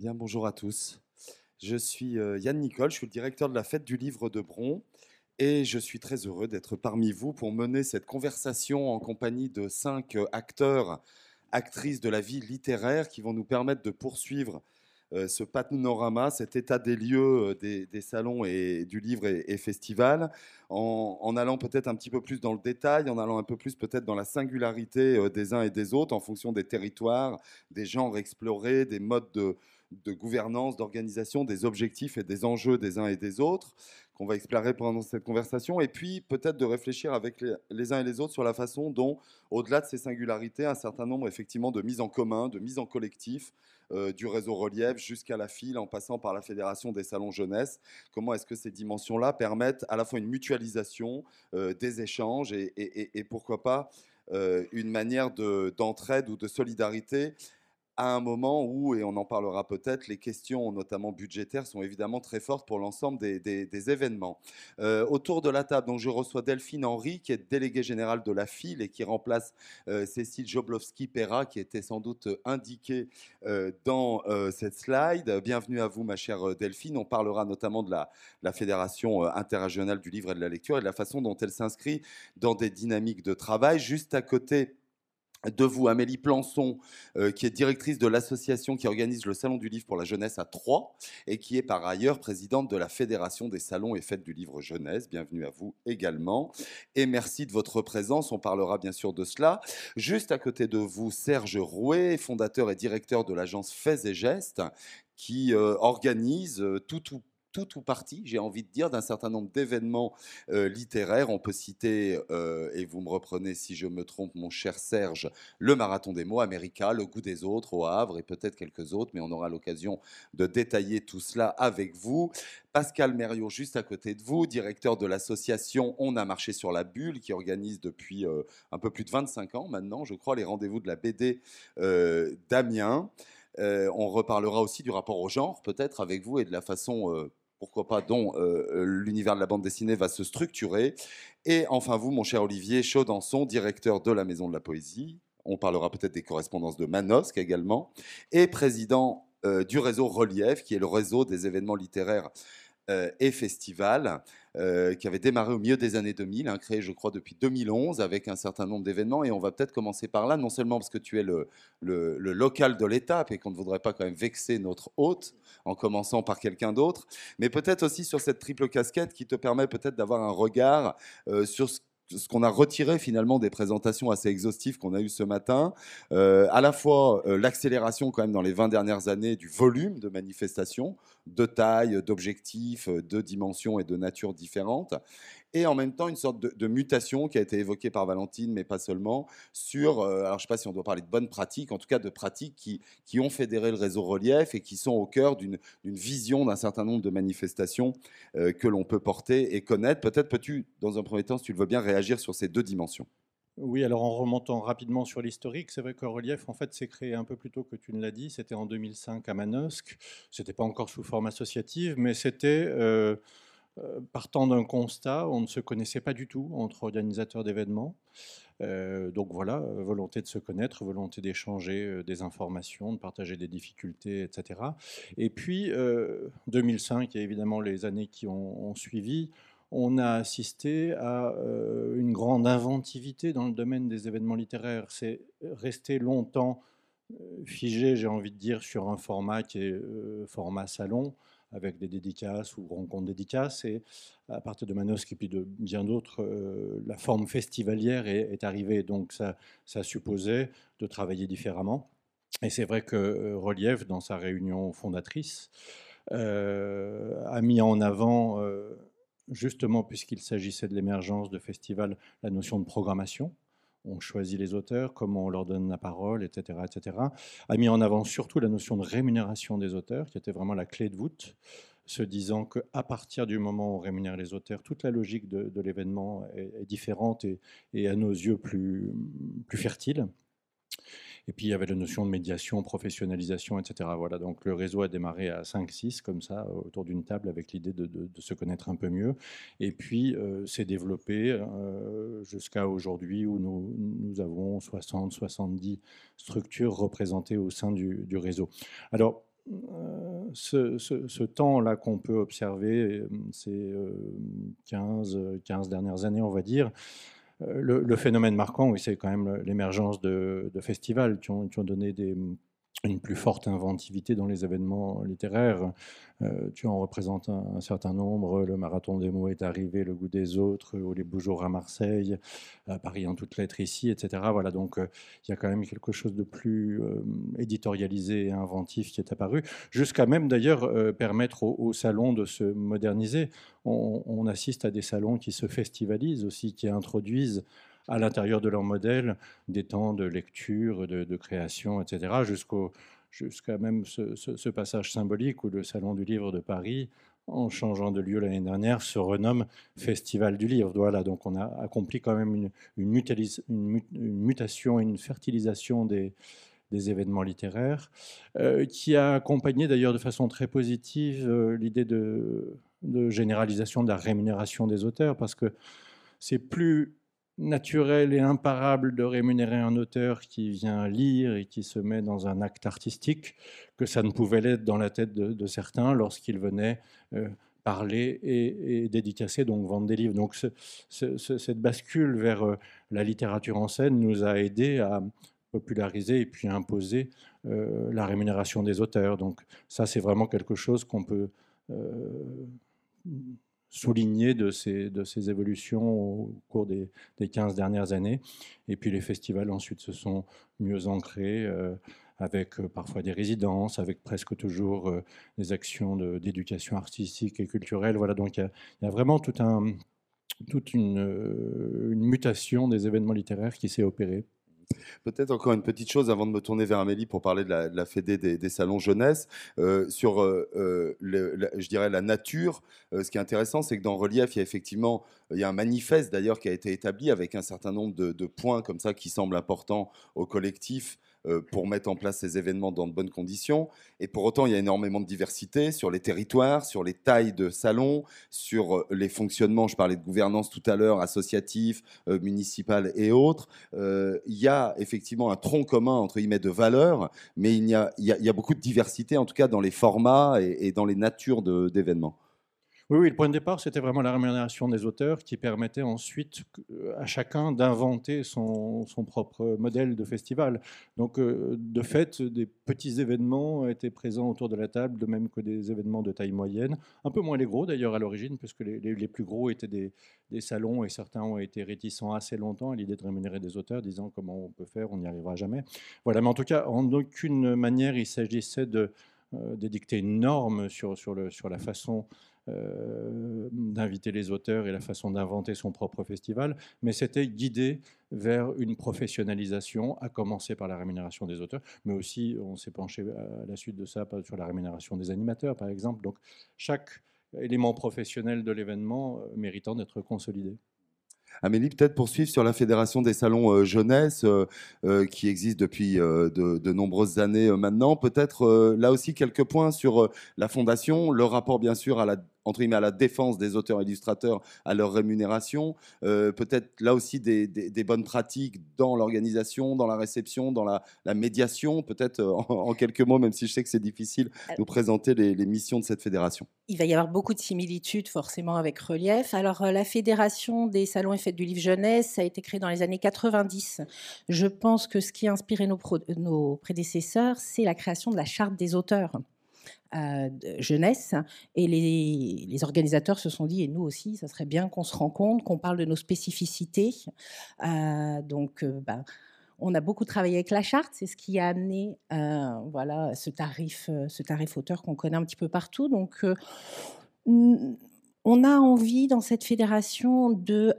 Bien, bonjour à tous. Je suis euh, Yann Nicole, je suis le directeur de la fête du livre de Bron et je suis très heureux d'être parmi vous pour mener cette conversation en compagnie de cinq euh, acteurs, actrices de la vie littéraire qui vont nous permettre de poursuivre ce panorama, cet état des lieux des, salons et du livre et, festival, en, en allant peut-être un petit peu plus dans le détail, en allant un peu plus peut-être dans la singularité des uns et des autres en fonction des territoires, des genres explorés, des modes de, de gouvernance, d'organisation, des objectifs et des enjeux des uns et des autres, qu'on va explorer pendant cette conversation, et puis peut-être de réfléchir avec les, uns et les autres sur la façon dont, au-delà de ces singularités, un certain nombre effectivement de mises en commun, de mises en collectif, euh, du réseau relief jusqu'à la file, en passant par la Fédération des salons jeunesse, comment est-ce que ces dimensions-là permettent à la fois une mutualisation euh, des échanges et, pourquoi pas euh, une manière d'entraide ou de solidarité à un moment où, et on en parlera peut-être, les questions, notamment budgétaires, sont évidemment très fortes pour l'ensemble des, événements. Euh, autour de la table, donc, je reçois Delphine Henry, qui est déléguée générale de la FIL et qui remplace euh, Cécile Joblowski-Pera, qui était sans doute indiquée euh, dans cette slide. Bienvenue à vous, ma chère Delphine. On parlera notamment de la, la Fédération interrégionale du livre et de la lecture et de la façon dont elle s'inscrit dans des dynamiques de travail. Juste à côté, de vous, Amélie Plançon, euh, qui est directrice de l'association qui organise le Salon du Livre pour la Jeunesse à Troyes et qui est par ailleurs présidente de la Fédération des Salons et Fêtes du Livre Jeunesse. Bienvenue à vous également. Et merci de votre présence. On parlera bien sûr de cela. Juste à côté de vous, Serge Rouet, fondateur et directeur de l'agence Faits et Gestes, qui euh, organise euh, tout, tout tout ou partie, j'ai envie de dire, d'un certain nombre d'événements euh, littéraires. On peut citer, euh, et vous me reprenez si je me trompe, mon cher Serge, le Marathon des mots, America, le goût des autres au Havre et peut-être quelques autres, mais on aura l'occasion de détailler tout cela avec vous. Pascal Mériot, juste à côté de vous, directeur de l'association On a marché sur la bulle, qui organise depuis euh, un peu plus de 25 ans maintenant, je crois, les rendez-vous de la BD d'Amiens. on reparlera aussi du rapport au genre, peut-être avec vous, et de la façon pourquoi pas, dont euh, euh, l'univers de la bande dessinée va se structurer. Et enfin, vous, mon cher Olivier Chaudançon, directeur de la Maison de la Poésie, on parlera peut-être des correspondances de Manosque également, et président euh, du réseau Relief, qui est le réseau des événements littéraires et festivals. Euh, qui avait démarré au milieu des années 2000, hein, créé je crois depuis 2011 avec un certain nombre d'événements. Et on va peut-être commencer par là, non seulement parce que tu es le, le, local de l'étape et qu'on ne voudrait pas quand même vexer notre hôte en commençant par quelqu'un d'autre, mais peut-être aussi sur cette triple casquette qui te permet peut-être d'avoir un regard euh, sur ce ce qu'on a retiré finalement des présentations assez exhaustives qu'on a eues ce matin, euh, à la fois euh, l'accélération quand même dans les 20 dernières années du volume de manifestations, de taille, d'objectifs, de dimensions et de nature différentes, et en même temps une sorte de, mutation qui a été évoquée par Valentine, mais pas seulement, sur, euh, alors je ne sais pas si on doit parler de bonnes pratiques, en tout cas de pratiques qui, qui ont fédéré le réseau relief et qui sont au cœur d'une vision d'un certain nombre de manifestations que l'on peut porter et connaître. Peut-être peux-tu, dans un premier temps, si tu le veux bien, réagir sur ces deux dimensions. Oui, alors en remontant rapidement sur l'historique, c'est vrai que Relief, en fait, s'est créé un peu plus tôt que tu ne l'as dit. C'était en 2005 à Manosque. C'était pas encore sous forme associative, mais c'était euh, euh, partant d'un constat, on ne se connaissait pas du tout entre organisateurs d'événements. Euh, donc voilà, volonté de se connaître, volonté d'échanger des informations, de partager des difficultés, etc. Et puis 2005 et évidemment les années qui ont suivi on a assisté à euh, une grande inventivité dans le domaine des événements littéraires. C'est resté longtemps euh, figé, j'ai envie de dire, sur un format qui est euh, format salon, avec des dédicaces ou rencontres dédicaces. Et à partir de Manosque et puis de bien d'autres, la forme festivalière est, arrivée. Donc ça, ça supposait de travailler différemment. Et c'est vrai que Relief, dans sa réunion fondatrice, a mis en avant justement puisqu'il s'agissait de l'émergence de festivals, la notion de programmation. On choisit les auteurs, comment on leur donne la parole, etc., etc. A mis en avant surtout la notion de rémunération des auteurs, qui était vraiment la clé de voûte, se disant qu'à partir du moment où on rémunère les auteurs, toute la logique de, l'événement est, différente et, à nos yeux plus, plus fertile. Et puis il y avait la notion de médiation, professionnalisation, etc. Voilà, donc le réseau a démarré à 5-6, comme ça, autour d'une table, avec l'idée de, se connaître un peu mieux. Et puis s'est développé jusqu'à aujourd'hui où nous, nous avons 60-70 structures représentées au sein du, du réseau. Alors, euh, ce, temps-là qu'on peut observer, ces 15, 15 dernières années, on va dire, euh, le, phénomène marquant, oui, c'est quand même l'émergence de, festivals. Qui ont, donné des, une plus forte inventivité dans les événements littéraires. Euh, tu en représentes un, certain nombre. Le Marathon des mots est arrivé, Le goût des autres, ou Les Beaux jours à Marseille, à Paris en toutes lettres ici, etc. Voilà, donc euh, il y a quand même quelque chose de plus euh, éditorialisé et inventif qui est apparu, jusqu'à même d'ailleurs permettre aux salons de se moderniser. On, assiste à des salons qui se festivalisent aussi, qui introduisent à l'intérieur de leur modèle des temps de lecture, de, création, etc., jusqu'à même ce, passage symbolique où le Salon du Livre de Paris, en changeant de lieu l'année dernière, se renomme Festival du Livre. Donc on a accompli quand même une, mutation, une fertilisation des, événements littéraires, euh, qui a accompagné d'ailleurs de façon très positive euh, l'idée de, généralisation de la rémunération des auteurs, parce que c'est plus naturel et imparable de rémunérer un auteur qui vient lire et qui se met dans un acte artistique que ça ne pouvait l'être dans la tête de, certains lorsqu'ils venaient euh, parler et, dédicacer, donc vendre des livres. Donc cette bascule vers euh, la littérature en scène nous a aidé à populariser et puis imposer euh, la rémunération des auteurs. Donc ça, c'est vraiment quelque chose qu'on peut souligné de ces, de ces évolutions au cours des, des, 15 dernières années. Et puis les festivals ensuite se sont mieux ancrés. Euh, avec euh, parfois des résidences, avec presque toujours euh, des actions d'éducation artistique et culturelle. Voilà, donc il y, a vraiment tout un, toute une, une mutation des événements littéraires qui s'est opérée. Peut-être encore une petite chose avant de me tourner vers Amélie pour parler de la, Fédé des, salons jeunesse. Euh, sur, euh, euh, je dirais, la nature, ce qui est intéressant, c'est que dans Relief, il y a effectivement il y a un manifeste d'ailleurs qui a été établi avec un certain nombre de, de points comme ça qui semblent importants au collectif pour mettre en place ces événements dans de bonnes conditions. Et pour autant, il y a énormément de diversité sur les territoires, sur les tailles de salons, sur euh, les fonctionnements. Je parlais de gouvernance tout à l'heure, associatif, euh, municipal et autres. il y a effectivement un tronc commun entre guillemets de valeurs, mais il y a, beaucoup de diversité, en tout cas dans les formats et dans les natures d'événements. Oui, le point de départ, c'était vraiment la rémunération des auteurs qui permettait ensuite à chacun d'inventer son, propre modèle de festival. Donc, euh, de fait, des petits événements étaient présents autour de la table, de même que des événements de taille moyenne. Un peu moins les gros d'ailleurs à l'origine, puisque les, les, plus gros étaient des, des, salons et certains ont été réticents assez longtemps à l'idée de rémunérer des auteurs, disant comment on peut faire, on n'y arrivera jamais. Voilà, mais en tout cas, en aucune manière il s'agissait de euh, d'édicter une norme sur, sur, le, sur la façon euh, d'inviter les auteurs et la façon d'inventer son propre festival, mais c'était guidé vers une professionnalisation, à commencer par la rémunération des auteurs, mais aussi on s'est penché à la suite de ça sur la rémunération des animateurs, par exemple. Donc chaque élément professionnel de l'événement euh, méritant d'être consolidé. Amélie, peut-être poursuivre sur la Fédération des salons euh, jeunesse qui existe depuis de, nombreuses années maintenant. Peut-être là aussi quelques points sur la fondation, le rapport bien sûr à la entre guillemets, à la défense des auteurs illustrateurs, à leur rémunération, euh, peut-être là aussi des, bonnes pratiques dans l'organisation, dans la réception, dans la, médiation, peut-être euh, en, quelques mots, même si je sais que c'est difficile, nous présenter les, missions de cette fédération. Il va y avoir beaucoup de similitudes forcément avec Relief. Alors euh, la fédération des salons et fêtes du livre jeunesse a été créée dans les années 90. Je pense que ce qui a inspiré nos, nos prédécesseurs, c'est la création de la charte des auteurs. Euh, jeunesse. Et les, organisateurs se sont dit, et nous aussi, ça serait bien qu'on se rencontre, qu'on parle de nos spécificités. Euh, donc, euh, ben, on a beaucoup travaillé avec la charte, c'est ce qui a amené voilà, ce, tarif, ce tarif auteur qu'on connaît un petit peu partout. Donc, on a envie dans cette fédération de,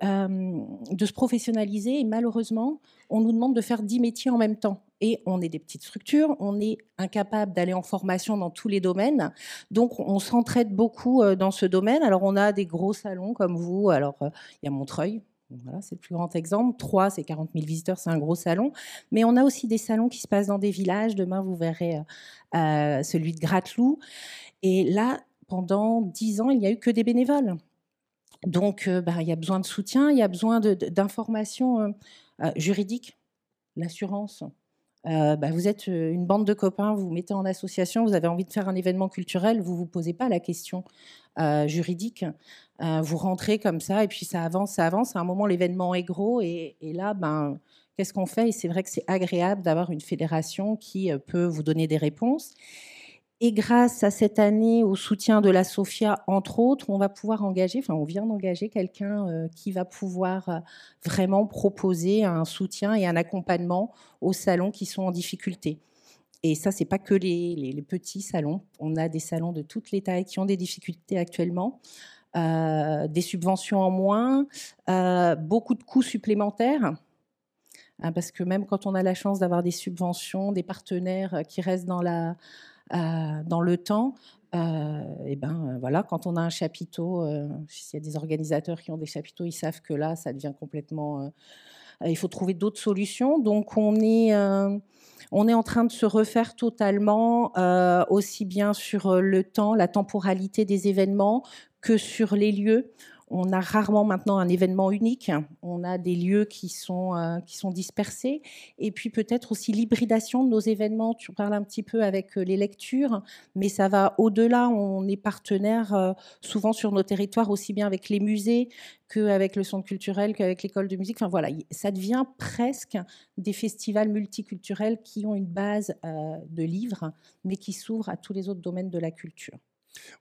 de se professionnaliser et malheureusement, on nous demande de faire dix métiers en même temps et on est des petites structures, on est incapable d'aller en formation dans tous les domaines. Donc, on s'entraide beaucoup euh, dans ce domaine. Alors, on a des gros salons comme vous. Alors, euh, il y a Montreuil, Voilà, c'est le plus grand exemple. Troyes, c'est 40 000 visiteurs, c'est un gros salon. Mais on a aussi des salons qui se passent dans des villages. Demain, vous verrez celui de Gratelou. Et là, pendant 10 ans, il n'y a eu que des bénévoles. Donc, bah, il y a besoin de soutien, il y a besoin d'informations juridiques, l'assurance, euh, bah, vous êtes euh, une bande de copains, vous vous mettez en association, vous avez envie de faire un événement culturel, vous ne vous posez pas la question euh, juridique. vous rentrez comme ça et puis ça avance, ça avance. À un moment, l'événement est gros et, et là, ben, qu'est-ce qu'on fait? Et c'est vrai que c'est agréable d'avoir une fédération qui peut vous donner des réponses. Et grâce à cette année, au soutien de la SOFIA, entre autres, on va pouvoir engager, enfin on vient d'engager quelqu'un euh, qui va pouvoir euh, vraiment proposer un soutien et un accompagnement aux salons qui sont en difficulté. Et ça, c'est pas que les, petits salons. On a des salons de toutes les tailles qui ont des difficultés actuellement. Euh, des subventions en moins, beaucoup de coûts supplémentaires. Hein, parce que même quand on a la chance d'avoir des subventions, des partenaires qui restent dans la, dans le temps, euh, et ben euh, voilà, quand on a un chapiteau, s'il y a des organisateurs qui ont des chapiteaux, ils savent que là, ça devient complètement. il faut trouver d'autres solutions. Donc on est, on est en train de se refaire totalement, aussi bien sur le temps, la temporalité des événements que sur les lieux. On a rarement maintenant un événement unique. On a des lieux qui sont, euh, qui sont dispersés. Et puis peut-être aussi l'hybridation de nos événements. Tu parles un petit peu avec euh, les lectures, mais ça va au-delà. On est partenaire euh, souvent sur nos territoires, aussi bien avec les musées qu'avec le centre culturel, qu'avec l'école de musique. Enfin voilà, ça devient presque des festivals multiculturels qui ont une base de livres, mais qui s'ouvrent à tous les autres domaines de la culture.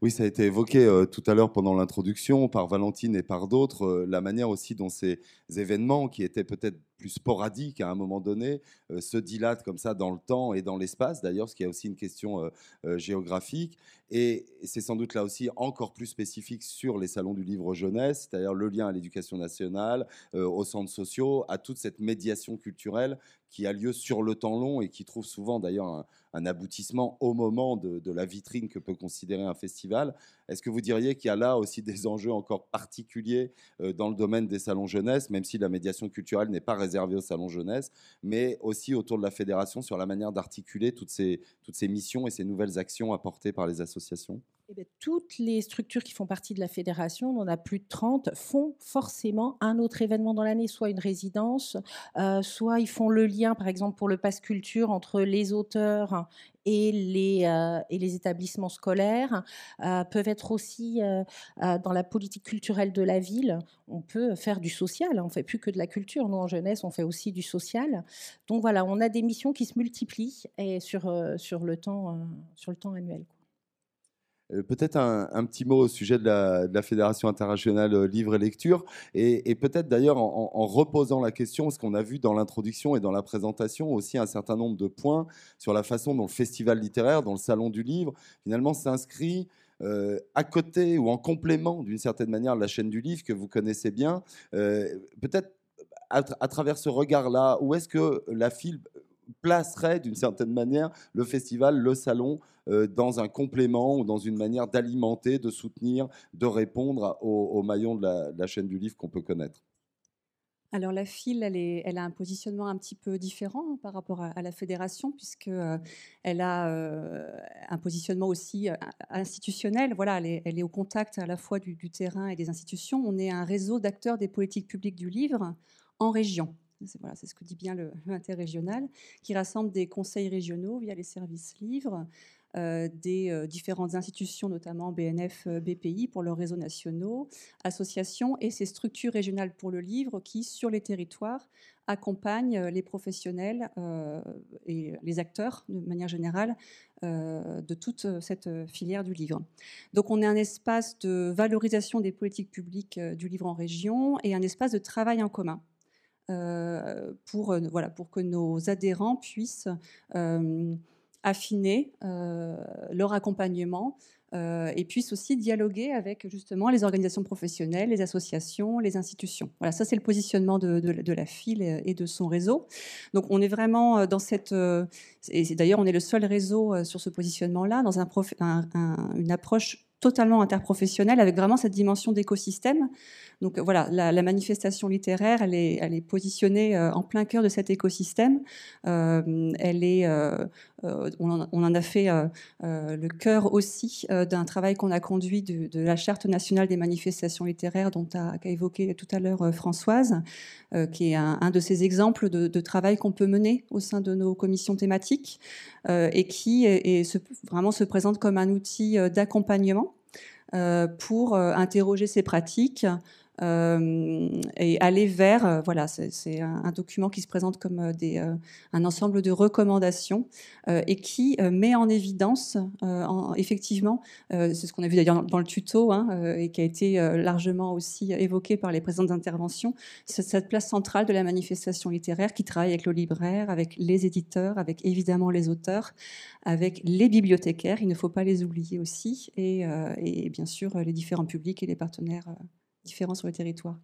Oui, ça a été évoqué euh, tout à l'heure pendant l'introduction par Valentine et par d'autres, euh, la manière aussi dont ces événements, qui étaient peut-être plus sporadiques à un moment donné, euh, se dilatent comme ça dans le temps et dans l'espace, d'ailleurs, ce qui est aussi une question géographique. Et c'est sans doute là aussi encore plus spécifique sur les salons du livre jeunesse, c'est-à-dire le lien à l'éducation nationale, aux centres sociaux, à toute cette médiation culturelle qui a lieu sur le temps long et qui trouve souvent d'ailleurs un, aboutissement au moment de, la vitrine que peut considérer un festival. Est-ce que vous diriez qu'il y a là aussi des enjeux encore particuliers euh, dans le domaine des salons jeunesse, même si la médiation culturelle n'est pas réservée aux salons jeunesse, mais aussi autour de la fédération sur la manière d'articuler toutes ces, toutes ces missions et ces nouvelles actions apportées par les associations? Eh toutes les structures qui font partie de la fédération, on en a plus de 30, font forcément un autre événement dans l'année, soit une résidence, euh, soit ils font le lien, par exemple pour le Pass Culture, entre les auteurs et les, euh, établissements scolaires, euh, peuvent être aussi dans la politique culturelle de la ville. On peut faire du social, hein, on ne fait plus que de la culture. Nous, en jeunesse, on fait aussi du social. Donc voilà, on a des missions qui se multiplient sur, le, temps, annuel. Euh, peut-être un, petit mot au sujet de la, Fédération internationale euh, livre et lecture, et, peut-être d'ailleurs en, reposant la question, parce qu'on a vu dans l'introduction et dans la présentation aussi un certain nombre de points sur la façon dont le festival littéraire, dont le salon du livre, finalement s'inscrit euh, à côté ou en complément d'une certaine manière de la chaîne du livre que vous connaissez bien. peut-être à, à, travers ce regard-là, où est-ce que la FIL placerait d'une certaine manière le festival, le salon, euh, dans un complément ou dans une manière d'alimenter, de soutenir, de répondre aux, maillons de la, chaîne du livre qu'on peut connaître alors la FIL, elle, a un positionnement un petit peu différent hein, par rapport à, la fédération, puisqu'elle euh, elle a euh, un positionnement aussi institutionnel. Voilà, elle est, au contact à la fois du, terrain et des institutions. On est un réseau d'acteurs des politiques publiques du livre en région. C'est ce que dit bien l'interrégional, qui rassemble des conseils régionaux via les services livres, euh, des euh, différentes institutions, notamment BNF, euh, BPI pour leurs réseaux nationaux, associations et ces structures régionales pour le livre qui, sur les territoires, accompagnent les professionnels et les acteurs, de manière générale, de toute cette filière du livre. Donc on est un espace de valorisation des politiques publiques du livre en région et un espace de travail en commun. Euh, pour, euh, voilà, pour que nos adhérents puissent euh, affiner leur accompagnement et puissent aussi dialoguer avec justement les organisations professionnelles, les associations, les institutions. Voilà, ça c'est le positionnement de, la FIL et de son réseau. Donc on est vraiment dans cette... Et d'ailleurs on est le seul réseau sur ce positionnement-là, dans un, une approche totalement interprofessionnelle avec vraiment cette dimension d'écosystème Donc voilà, la, manifestation littéraire, elle est, positionnée en plein cœur de cet écosystème. elle est, on en, a fait le cœur aussi d'un travail qu'on a conduit de, la Charte nationale des manifestations littéraires dont a, évoqué tout à l'heure Françoise, qui est un, de ces exemples de, travail qu'on peut mener au sein de nos commissions thématiques et qui est, vraiment se présente comme un outil d'accompagnement euh, pour euh, interroger ces pratiques, euh, et aller vers, euh, voilà, c'est un, document qui se présente comme euh, des, un ensemble de recommandations et qui met en évidence, effectivement, c'est ce qu'on a vu d'ailleurs dans, le tuto hein, et qui a été largement aussi évoqué par les présentes interventions, cette place centrale de la manifestation littéraire qui travaille avec le libraire, avec les éditeurs, avec évidemment les auteurs, avec les bibliothécaires, il ne faut pas les oublier aussi, et bien sûr les différents publics et les partenaires différents sur le territoire.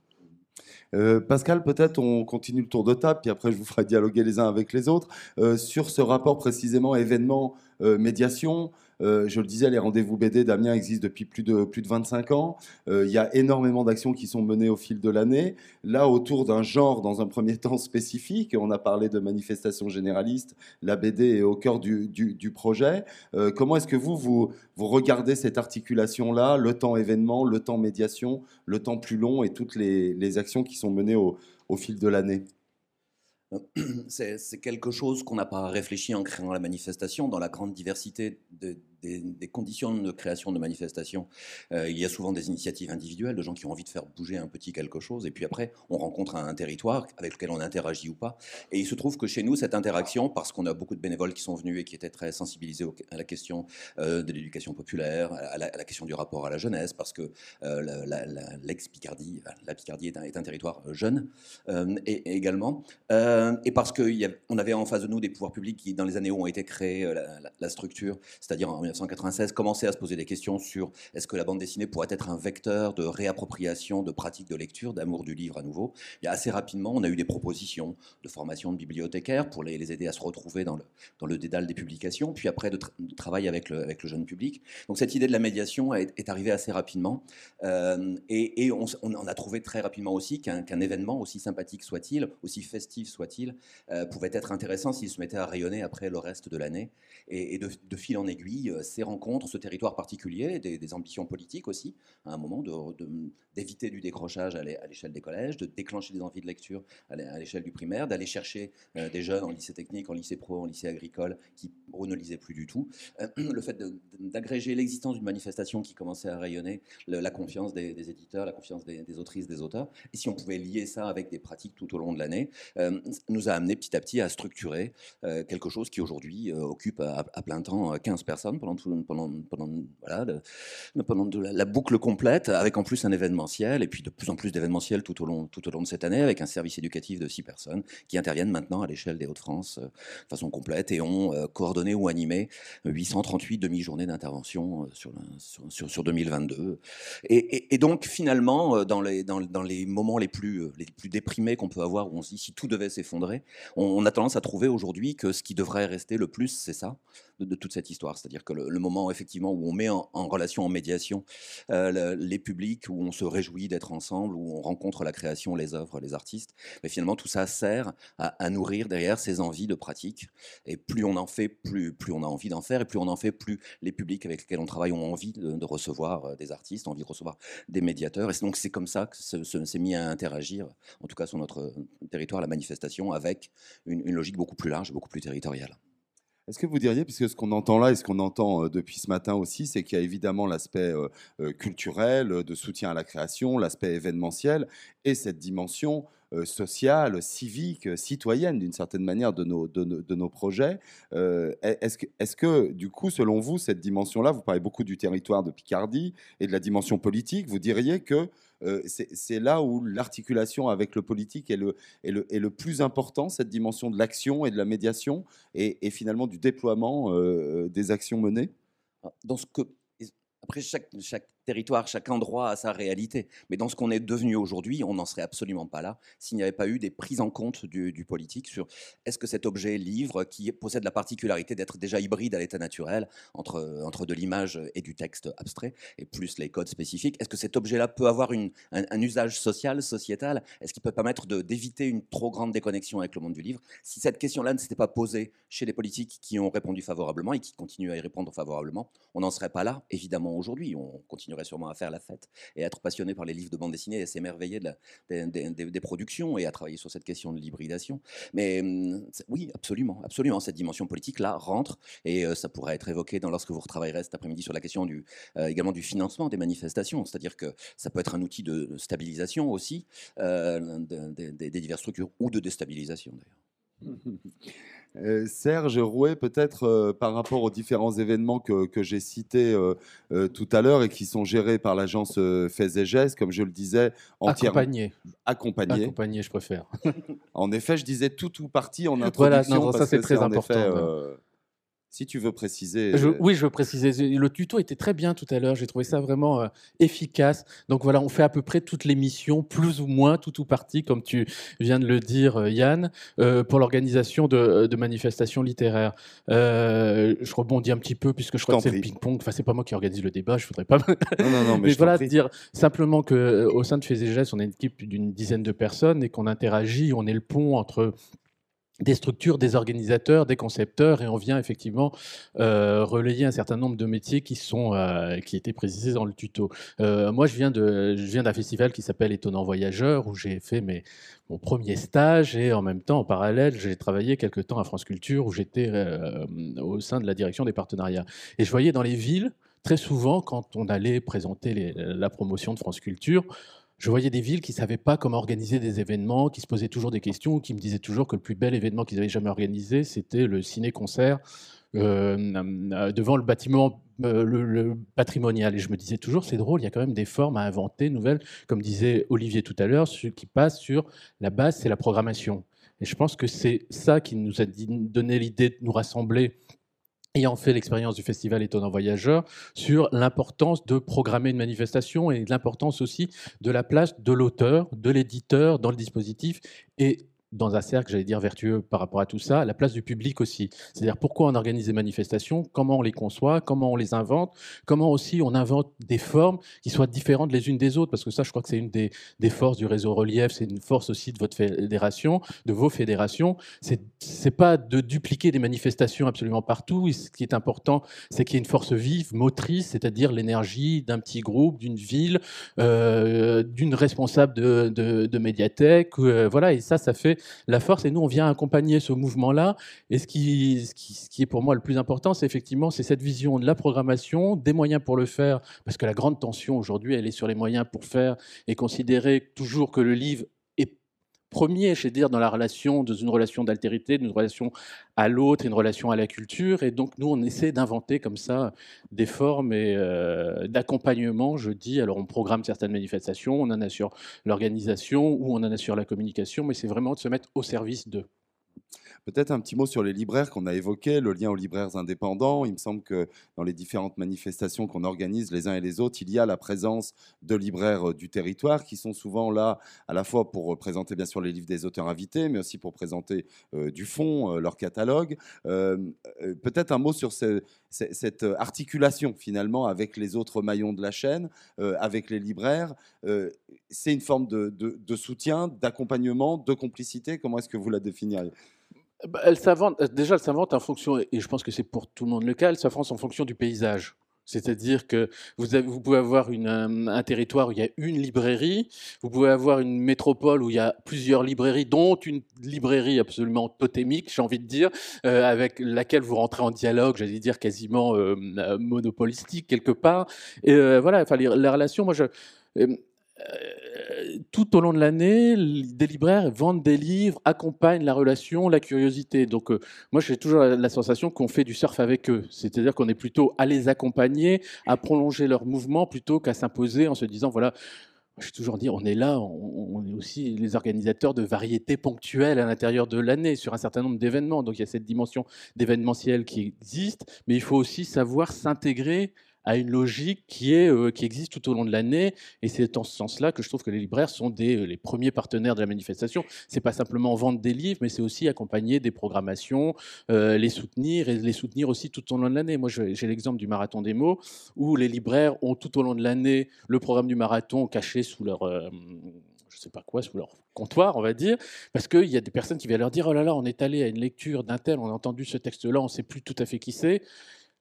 Euh, Pascal, peut-être on continue le tour de table, puis après je vous ferai dialoguer les uns avec les autres. Euh, sur ce rapport précisément événement-médiation, euh, je le disais, les rendez-vous BD d'Amiens existent depuis plus de, plus de 25 ans. Euh, il y a énormément d'actions qui sont menées au fil de l'année. Là, autour d'un genre, dans un premier temps spécifique, on a parlé de manifestations généralistes, la BD est au cœur du, du, projet. Euh, comment est-ce que vous, vous, vous regardez cette articulation-là, le temps événement, le temps médiation, le temps plus long et toutes les, les actions qui sont menées au, au fil de l'année? c'est quelque chose qu'on n'a pas réfléchi en créant la manifestation dans la grande diversité de, des, conditions de création de manifestations. Euh, il y a souvent des initiatives individuelles de gens qui ont envie de faire bouger un petit quelque chose, et puis après, on rencontre un territoire avec lequel on interagit ou pas. Et il se trouve que chez nous, cette interaction, parce qu'on a beaucoup de bénévoles qui sont venus et qui étaient très sensibilisés à la question euh, de l'éducation populaire, à la, question du rapport à la jeunesse, parce que euh, l'ex-Picardie, la, Picardie est un, territoire jeune, également, et parce qu'on avait en face de nous des pouvoirs publics qui, dans les années où ont été créés la, structure, c'est-à-dire 1996 commençait à se poser des questions sur est-ce que la bande dessinée pourrait être un vecteur de réappropriation de pratiques de lecture, d'amour du livre à nouveau. Et assez rapidement, on a eu des propositions de formation de bibliothécaires pour les, aider à se retrouver dans le, dans le dédale des publications, puis après de, travailler avec le, avec le jeune public. Donc cette idée de la médiation est, arrivée assez rapidement. Euh, et, on, a trouvé très rapidement aussi qu'un événement, aussi sympathique soit-il, aussi festif soit-il, euh, pouvait être intéressant s'il se mettait à rayonner après le reste de l'année. Et, de, fil en aiguille, ces rencontres, ce territoire particulier, des, ambitions politiques aussi, à un moment d'éviter du décrochage à l'échelle des collèges, de déclencher des envies de lecture à l'échelle du primaire, d'aller chercher euh, des jeunes en lycée technique, en lycée pro, en lycée agricole, qui ne lisaient plus du tout. Euh, le fait d'agréger l'existence d'une manifestation qui commençait à rayonner, la confiance des, éditeurs, la confiance des, autrices, des auteurs, et si on pouvait lier ça avec des pratiques tout au long de l'année, nous a amené petit à petit à structurer quelque chose qui aujourd'hui occupe à, plein temps 15 personnes pendant la, boucle complète, avec en plus un événementiel, et puis de plus en plus d'événementiels tout, au long, de cette année, avec un service éducatif de six personnes qui interviennent maintenant à l'échelle des Hauts-de-France euh, de façon complète et ont euh, coordonné ou animé 838 demi-journées d'intervention euh, sur, sur, sur, 2022. Et, donc finalement, dans les, moments les plus, les plus déprimés qu'on peut avoir, où on se dit si tout devait s'effondrer, on, a tendance à trouver aujourd'hui que ce qui devrait rester le plus, c'est ça, de, toute cette histoire. C'est-à-dire que le, moment effectivement où on met en, relation, en médiation, euh, les publics, où on se réjouit d'être ensemble, où on rencontre la création, les œuvres, les artistes, mais finalement tout ça sert à, nourrir derrière ces envies de pratique. Et plus on en fait, plus, on a envie d'en faire, et plus on en fait, plus les publics avec lesquels on travaille ont envie de, recevoir euh, des artistes, envie de recevoir des médiateurs. Et donc c'est comme ça que s'est mis à interagir, en tout cas sur notre territoire, la manifestation, avec une logique beaucoup plus large, beaucoup plus territoriale. Est-ce que vous diriez, puisque ce qu'on entend là et ce qu'on entend euh, depuis ce matin aussi, c'est qu'il y a évidemment l'aspect euh, euh, culturel, de soutien à la création, l'aspect événementiel et cette dimension sociale, civique, citoyenne d'une certaine manière de nos, de, nos projets. Est-ce que, est que, du coup, selon vous, cette dimension-là, vous parlez beaucoup du territoire de Picardie et de la dimension politique, vous diriez que euh, c'est là où l'articulation avec le politique est le, est, le, est le, plus important, cette dimension de l'action et de la médiation, et, finalement du déploiement euh, des actions menées. Dans ce que, Après, chaque, territoire, chaque endroit a sa réalité. Mais dans ce qu'on est devenu aujourd'hui, on n'en serait absolument pas là s'il n'y avait pas eu des prises en compte du, politique sur est-ce que cet objet livre, qui possède la particularité d'être déjà hybride à l'état naturel entre, entre de l'image et du texte abstrait, et plus les codes spécifiques, est-ce que cet objet-là peut avoir une, un, usage social, sociétal? Est-ce qu'il peut permettre d'éviter une trop grande déconnexion avec le monde du livre? Si cette question-là ne s'était pas posée chez les politiques qui ont répondu favorablement et qui continuent à y répondre favorablement, on n'en serait pas là, évidemment, aujourd'hui. On continuerait sûrement à faire la fête et être passionné par les livres de bande dessinée et s'émerveiller de des, productions et à travailler sur cette question de l'hybridation. Mais hum, oui, absolument, absolument. Cette dimension politique-là rentre et euh, ça pourrait être évoqué dans, lorsque vous retravaillerez cet après-midi sur la question euh, également du financement des manifestations. C'est-à-dire que ça peut être un outil de stabilisation aussi euh, des diverses structures ou de déstabilisation d'ailleurs. Euh, Serge Rouet, peut-être euh, par rapport aux différents événements que, j'ai cités euh, tout à l'heure et qui sont gérés par l'agence Faits et Gestes, comme je le disais, entièrement accompagné. Accompagné. Accompagné, je préfère. en effet, je disais tout ou partie en introduction. Voilà, ça c'est très important. Si tu veux préciser. oui, je veux préciser. Le tuto était très bien tout à l'heure. J'ai trouvé ça vraiment euh, efficace. Donc voilà, on fait à peu près toutes les missions, plus ou moins, tout ou partie, comme tu viens de le dire, euh, Yann, euh, pour l'organisation de, manifestations littéraires. je rebondis un petit peu puisque je crois que c'est le ping-pong. Enfin, c'est pas moi qui organise le débat. Je voudrais pas. Non, non, non. Mais, voilà, dire simplement que au sein de Fezégès, on a une équipe d'une dizaine de personnes et qu'on interagit. On est le pont entre des structures, des organisateurs, des concepteurs, et on vient effectivement euh, relayer un certain nombre de métiers qui sont euh, qui étaient précisés dans le tuto. Euh, moi, je viens de je viens d'un festival qui s'appelle Étonnant Voyageur où j'ai fait mes, mon premier stage et en même temps, en parallèle, j'ai travaillé quelque temps à France Culture où j'étais au sein de la direction des partenariats. Et je voyais dans les villes très souvent quand on allait présenter la promotion de France Culture je voyais des villes qui ne savaient pas comment organiser des événements, qui se posaient toujours des questions, qui me disaient toujours que le plus bel événement qu'ils avaient jamais organisé, c'était le ciné-concert euh, euh, devant le bâtiment euh, patrimonial. Et je me disais toujours, c'est drôle, il y a quand même des formes à inventer, nouvelles, comme disait Olivier tout à l'heure, ce qui passe sur la base, c'est la programmation. Et je pense que c'est ça qui nous a donné l'idée de nous rassembler ayant fait l'expérience du festival Étonnant Voyageur, sur l'importance de programmer une manifestation et l'importance aussi de la place de l'auteur, de l'éditeur dans le dispositif et dans un cercle, j'allais dire, vertueux par rapport à tout ça, la place du public aussi. C'est-à-dire pourquoi on organise des manifestations, comment on les conçoit, comment on les invente, comment aussi on invente des formes qui soient différentes les unes des autres, parce que ça, je crois que c'est une des, forces du réseau Relief, c'est une force aussi de votre fédération, de vos fédérations. C'est, c'est pas de dupliquer des manifestations absolument partout. Ce qui est important, c'est qu'il y ait une force vive, motrice, c'est-à-dire l'énergie d'un petit groupe, d'une ville, euh, d'une responsable de, de, médiathèque. Euh, voilà, et ça, ça fait la force. Et nous, on vient accompagner ce mouvement-là. Et ce qui, ce qui, est pour moi le plus important, c'est effectivement c'est cette vision de la programmation, des moyens pour le faire, parce que la grande tension aujourd'hui, elle est sur les moyens pour faire et considérer toujours que le livre premier, je dire, dans la relation, dans une relation d'altérité, d'une relation à l'autre, une relation à la culture. Et donc, nous, on essaie d'inventer comme ça des formes et euh, d'accompagnement, je dis. Alors, on programme certaines manifestations, on en assure l'organisation ou on en assure la communication, mais c'est vraiment de se mettre au service d'eux. Peut-être un petit mot sur les libraires qu'on a évoqués, le lien aux libraires indépendants. Il me semble que dans les différentes manifestations qu'on organise les uns et les autres, il y a la présence de libraires euh, du territoire qui sont souvent là à la fois pour présenter bien sûr les livres des auteurs invités, mais aussi pour présenter euh, du fond, euh, leur catalogue. Peut-être un mot sur cette articulation finalement avec les autres maillons de la chaîne, avec les libraires. C'est une forme de, de soutien, d'accompagnement, de complicité. Comment est-ce que vous la définiriez? Elle s'invente, euh, déjà, elle s'invente en fonction, et je pense que c'est pour tout le monde le cas, elle s'invente en fonction du paysage. C'est-à-dire que vous, pouvez avoir euh, un, territoire où il y a une librairie, vous pouvez avoir une métropole où il y a plusieurs librairies, dont une librairie absolument totémique, j'ai envie de dire, euh, avec laquelle vous rentrez en dialogue, j'allais dire quasiment monopolistique quelque part. Et voilà, enfin, la relation, moi, je, euh, tout au long de l'année, des libraires vendent des livres, accompagnent la relation, la curiosité. Donc, euh, moi, j'ai toujours la, sensation qu'on fait du surf avec eux. C'est-à-dire qu'on est plutôt à les accompagner, à prolonger leur mouvement, plutôt qu'à s'imposer en se disant, voilà, je toujours dit, on est là, on, est aussi les organisateurs de variétés ponctuelles à l'intérieur de l'année sur un certain nombre d'événements. Donc, il y a cette dimension d'événementiel qui existe, mais il faut aussi savoir s'intégrer à une logique qui, est, euh, qui existe tout au long de l'année. Et c'est dans ce sens-là que je trouve que les libraires sont des, les premiers partenaires de la manifestation. C'est pas simplement vendre des livres, mais c'est aussi accompagner des programmations, les soutenir et les soutenir aussi tout au long de l'année. Moi, j'ai l'exemple du marathon des mots, où les libraires ont tout au long de l'année le programme du marathon caché sous leur je sais pas quoi, sous leur comptoir, on va dire, parce qu'il y a des personnes qui viennent leur dire, oh là là, on est allé à une lecture d'un tel, on a entendu ce texte-là, on ne sait plus tout à fait qui c'est.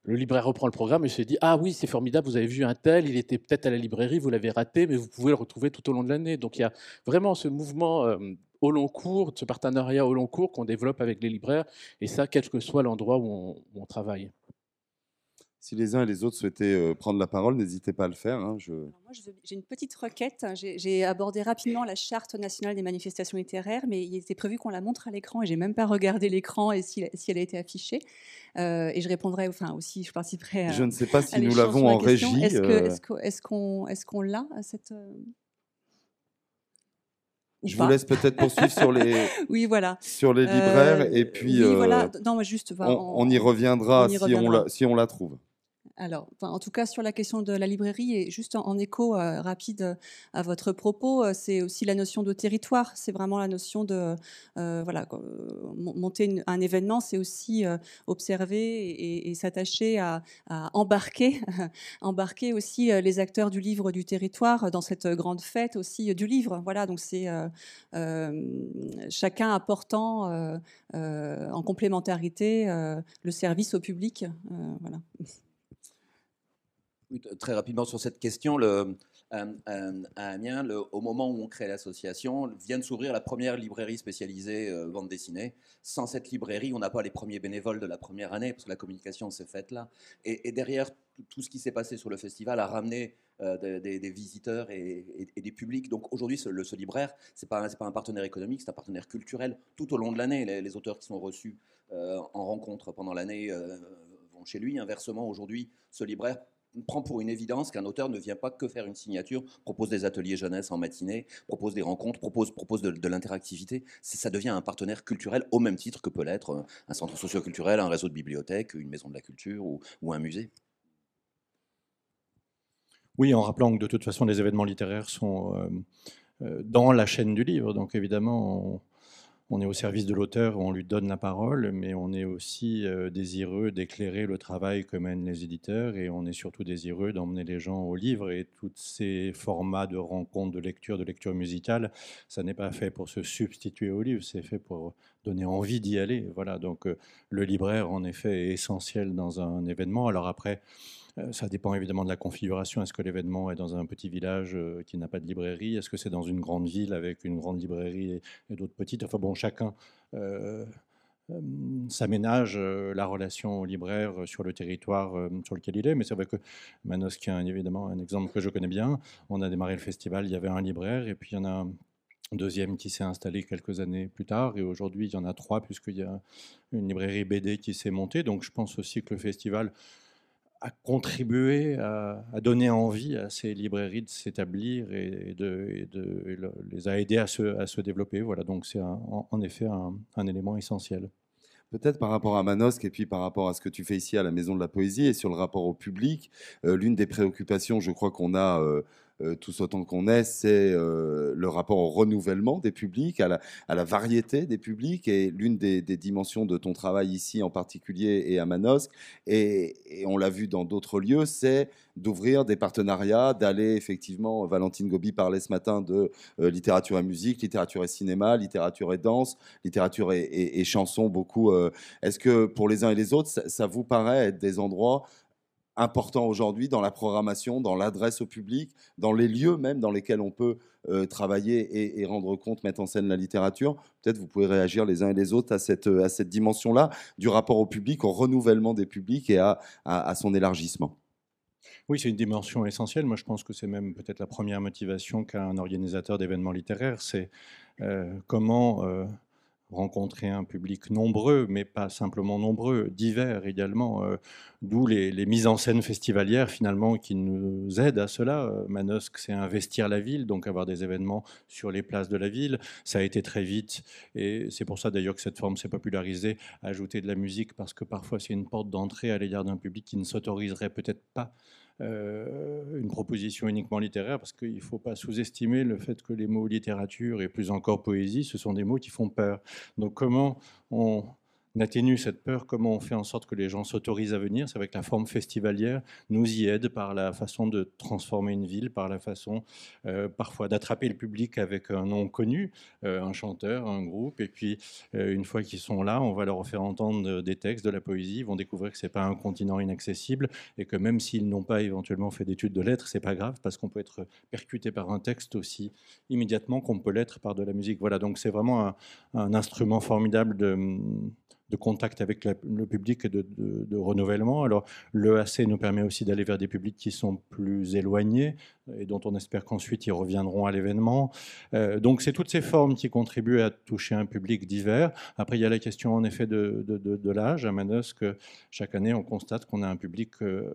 Le libraire reprend le programme et se dit Ah oui, c'est formidable, vous avez vu un tel, il était peut-être à la librairie, vous l'avez raté, mais vous pouvez le retrouver tout au long de l'année. Donc il y a vraiment ce mouvement euh, au long cours, ce partenariat au long cours qu'on développe avec les libraires, et ça, quel que soit l'endroit où on travaille. Si les uns et les autres souhaitaient euh, prendre la parole, n'hésitez pas à le faire. Hein, je... j'ai une petite requête. J'ai abordé rapidement la charte nationale des manifestations littéraires, mais il était prévu qu'on la montre à l'écran et j'ai même pas regardé l'écran et si, elle a été affichée. Euh, et je répondrai, enfin aussi, je participerai. À, je ne sais pas si nous l'avons en régie. Est-ce qu'on est qu'on est qu'on l'a cette euh, je vous laisse peut-être poursuivre sur les, oui, voilà. sur les libraires et puis oui, voilà. non, juste, on, y reviendra, Si, on la, si on la trouve. Alors, en tout cas, sur la question de la librairie, et juste en, écho euh, rapide euh, à votre propos, euh, c'est aussi la notion de territoire. C'est vraiment la notion de voilà, monter un événement, c'est aussi observer et, s'attacher à, embarquer, embarquer aussi les acteurs du livre du territoire dans cette grande fête aussi du livre. Voilà, donc c'est chacun apportant en complémentarité le service au public. voilà très rapidement sur cette question, le, euh, euh, à le, au moment où on crée l'association, vient de s'ouvrir la première librairie spécialisée euh, bande dessinée. Sans cette librairie, on n'a pas les premiers bénévoles de la première année, parce que la communication s'est faite là. Et, derrière, tout ce qui s'est passé sur le festival a ramené des, visiteurs et, des publics. Donc aujourd'hui, ce, libraire, ce n'est pas, un partenaire économique, c'est un partenaire culturel tout au long de l'année. Les, auteurs qui sont reçus en rencontre pendant l'année vont chez lui. Inversement, aujourd'hui, ce libraire prend pour une évidence qu'un auteur ne vient pas que faire une signature, propose des ateliers jeunesse en matinée, propose des rencontres, propose, propose de, l'interactivité. Ça devient un partenaire culturel au même titre que peut l'être euh, un centre socioculturel, un réseau de bibliothèques, une maison de la culture ou, un musée. Oui, en rappelant que de toute façon les événements littéraires sont euh, euh, dans la chaîne du livre, donc évidemment on est au service de l'auteur, on lui donne la parole, mais on est aussi euh, désireux d'éclairer le travail que mènent les éditeurs et on est surtout désireux d'emmener les gens au livre et tous ces formats de rencontres, de lecture, de lecture musicale, ça n'est pas fait pour se substituer au livre, c'est fait pour donner envie d'y aller. Voilà, donc euh, le libraire en effet est essentiel dans un événement. Alors après, ça dépend évidemment de la configuration. Est-ce que l'événement est dans un petit village euh, qui n'a pas de librairie? Est-ce que c'est dans une grande ville avec une grande librairie et, d'autres petites? Enfin bon, chacun euh, s'aménage la relation au libraire sur le territoire sur lequel il est. Mais c'est vrai que Manosque est évidemment un exemple que je connais bien. On a démarré le festival, il y avait un libraire et puis il y en a un deuxième qui s'est installé quelques années plus tard. Et aujourd'hui, il y en a trois puisqu'il y a une librairie BD qui s'est montée. Donc je pense aussi que le festival à contribuer à, donner envie à ces librairies de s'établir et, de, les a aidés à se, à se développer. Voilà, donc c'est en, effet un, élément essentiel. Peut-être par rapport à Manosque et puis par rapport à ce que tu fais ici à la Maison de la Poésie et sur le rapport au public, euh, l'une des préoccupations, je crois qu'on a euh, euh, tous autant qu'on est, c'est euh, le rapport au renouvellement des publics, à la, variété des publics. Et l'une des, dimensions de ton travail ici en particulier et à Manosque, et, on l'a vu dans d'autres lieux, c'est d'ouvrir des partenariats, d'aller effectivement, Valentine Gobi parlait ce matin de euh, littérature et musique, littérature et cinéma, littérature et danse, littérature et, et, chansons beaucoup. Est-ce que pour les uns et les autres, ça vous paraît être des endroits important aujourd'hui dans la programmation, dans l'adresse au public, dans les lieux même dans lesquels on peut euh, travailler et, rendre compte, mettre en scène la littérature. Peut-être vous pouvez réagir les uns et les autres à cette, à cette dimension-là du rapport au public, au renouvellement des publics et à, à, son élargissement. Oui, c'est une dimension essentielle. Moi, je pense que c'est même peut-être la première motivation qu'a un organisateur d'événements littéraires, c'est euh, comment euh, rencontrer un public nombreux, mais pas simplement nombreux, divers également, euh, d'où les, mises en scène festivalières finalement qui nous aident à cela. Euh, Manosque, c'est investir la ville, donc avoir des événements sur les places de la ville. Ça a été très vite, et c'est pour ça d'ailleurs que cette forme s'est popularisée, ajouter de la musique, parce que parfois c'est une porte d'entrée à l'égard d'un public qui ne s'autoriserait peut-être pas une proposition uniquement littéraire, parce qu'il ne faut pas sous-estimer le fait que les mots littérature et plus encore poésie, ce sont des mots qui font peur. Donc comment on atténue cette peur, comment on fait en sorte que les gens s'autorisent à venir? C'est que la forme festivalière nous y aide par la façon de transformer une ville, par la façon euh, parfois d'attraper le public avec un nom connu, euh, un chanteur, un groupe, et puis euh, une fois qu'ils sont là, on va leur faire entendre des textes, de la poésie, ils vont découvrir que c'est pas un continent inaccessible et que même s'ils n'ont pas éventuellement fait d'études de lettres, c'est pas grave parce qu'on peut être percuté par un texte aussi immédiatement qu'on peut l'être par de la musique. Voilà, donc c'est vraiment un instrument formidable de de contact avec le public et de, renouvellement. Alors, l'EAC nous permet aussi d'aller vers des publics qui sont plus éloignés et dont on espère qu'ensuite ils reviendront à l'événement. Euh, donc, c'est toutes ces formes qui contribuent à toucher un public divers. Après, il y a la question en effet de, l'âge. À Manosque, chaque année, on constate qu'on a un public euh,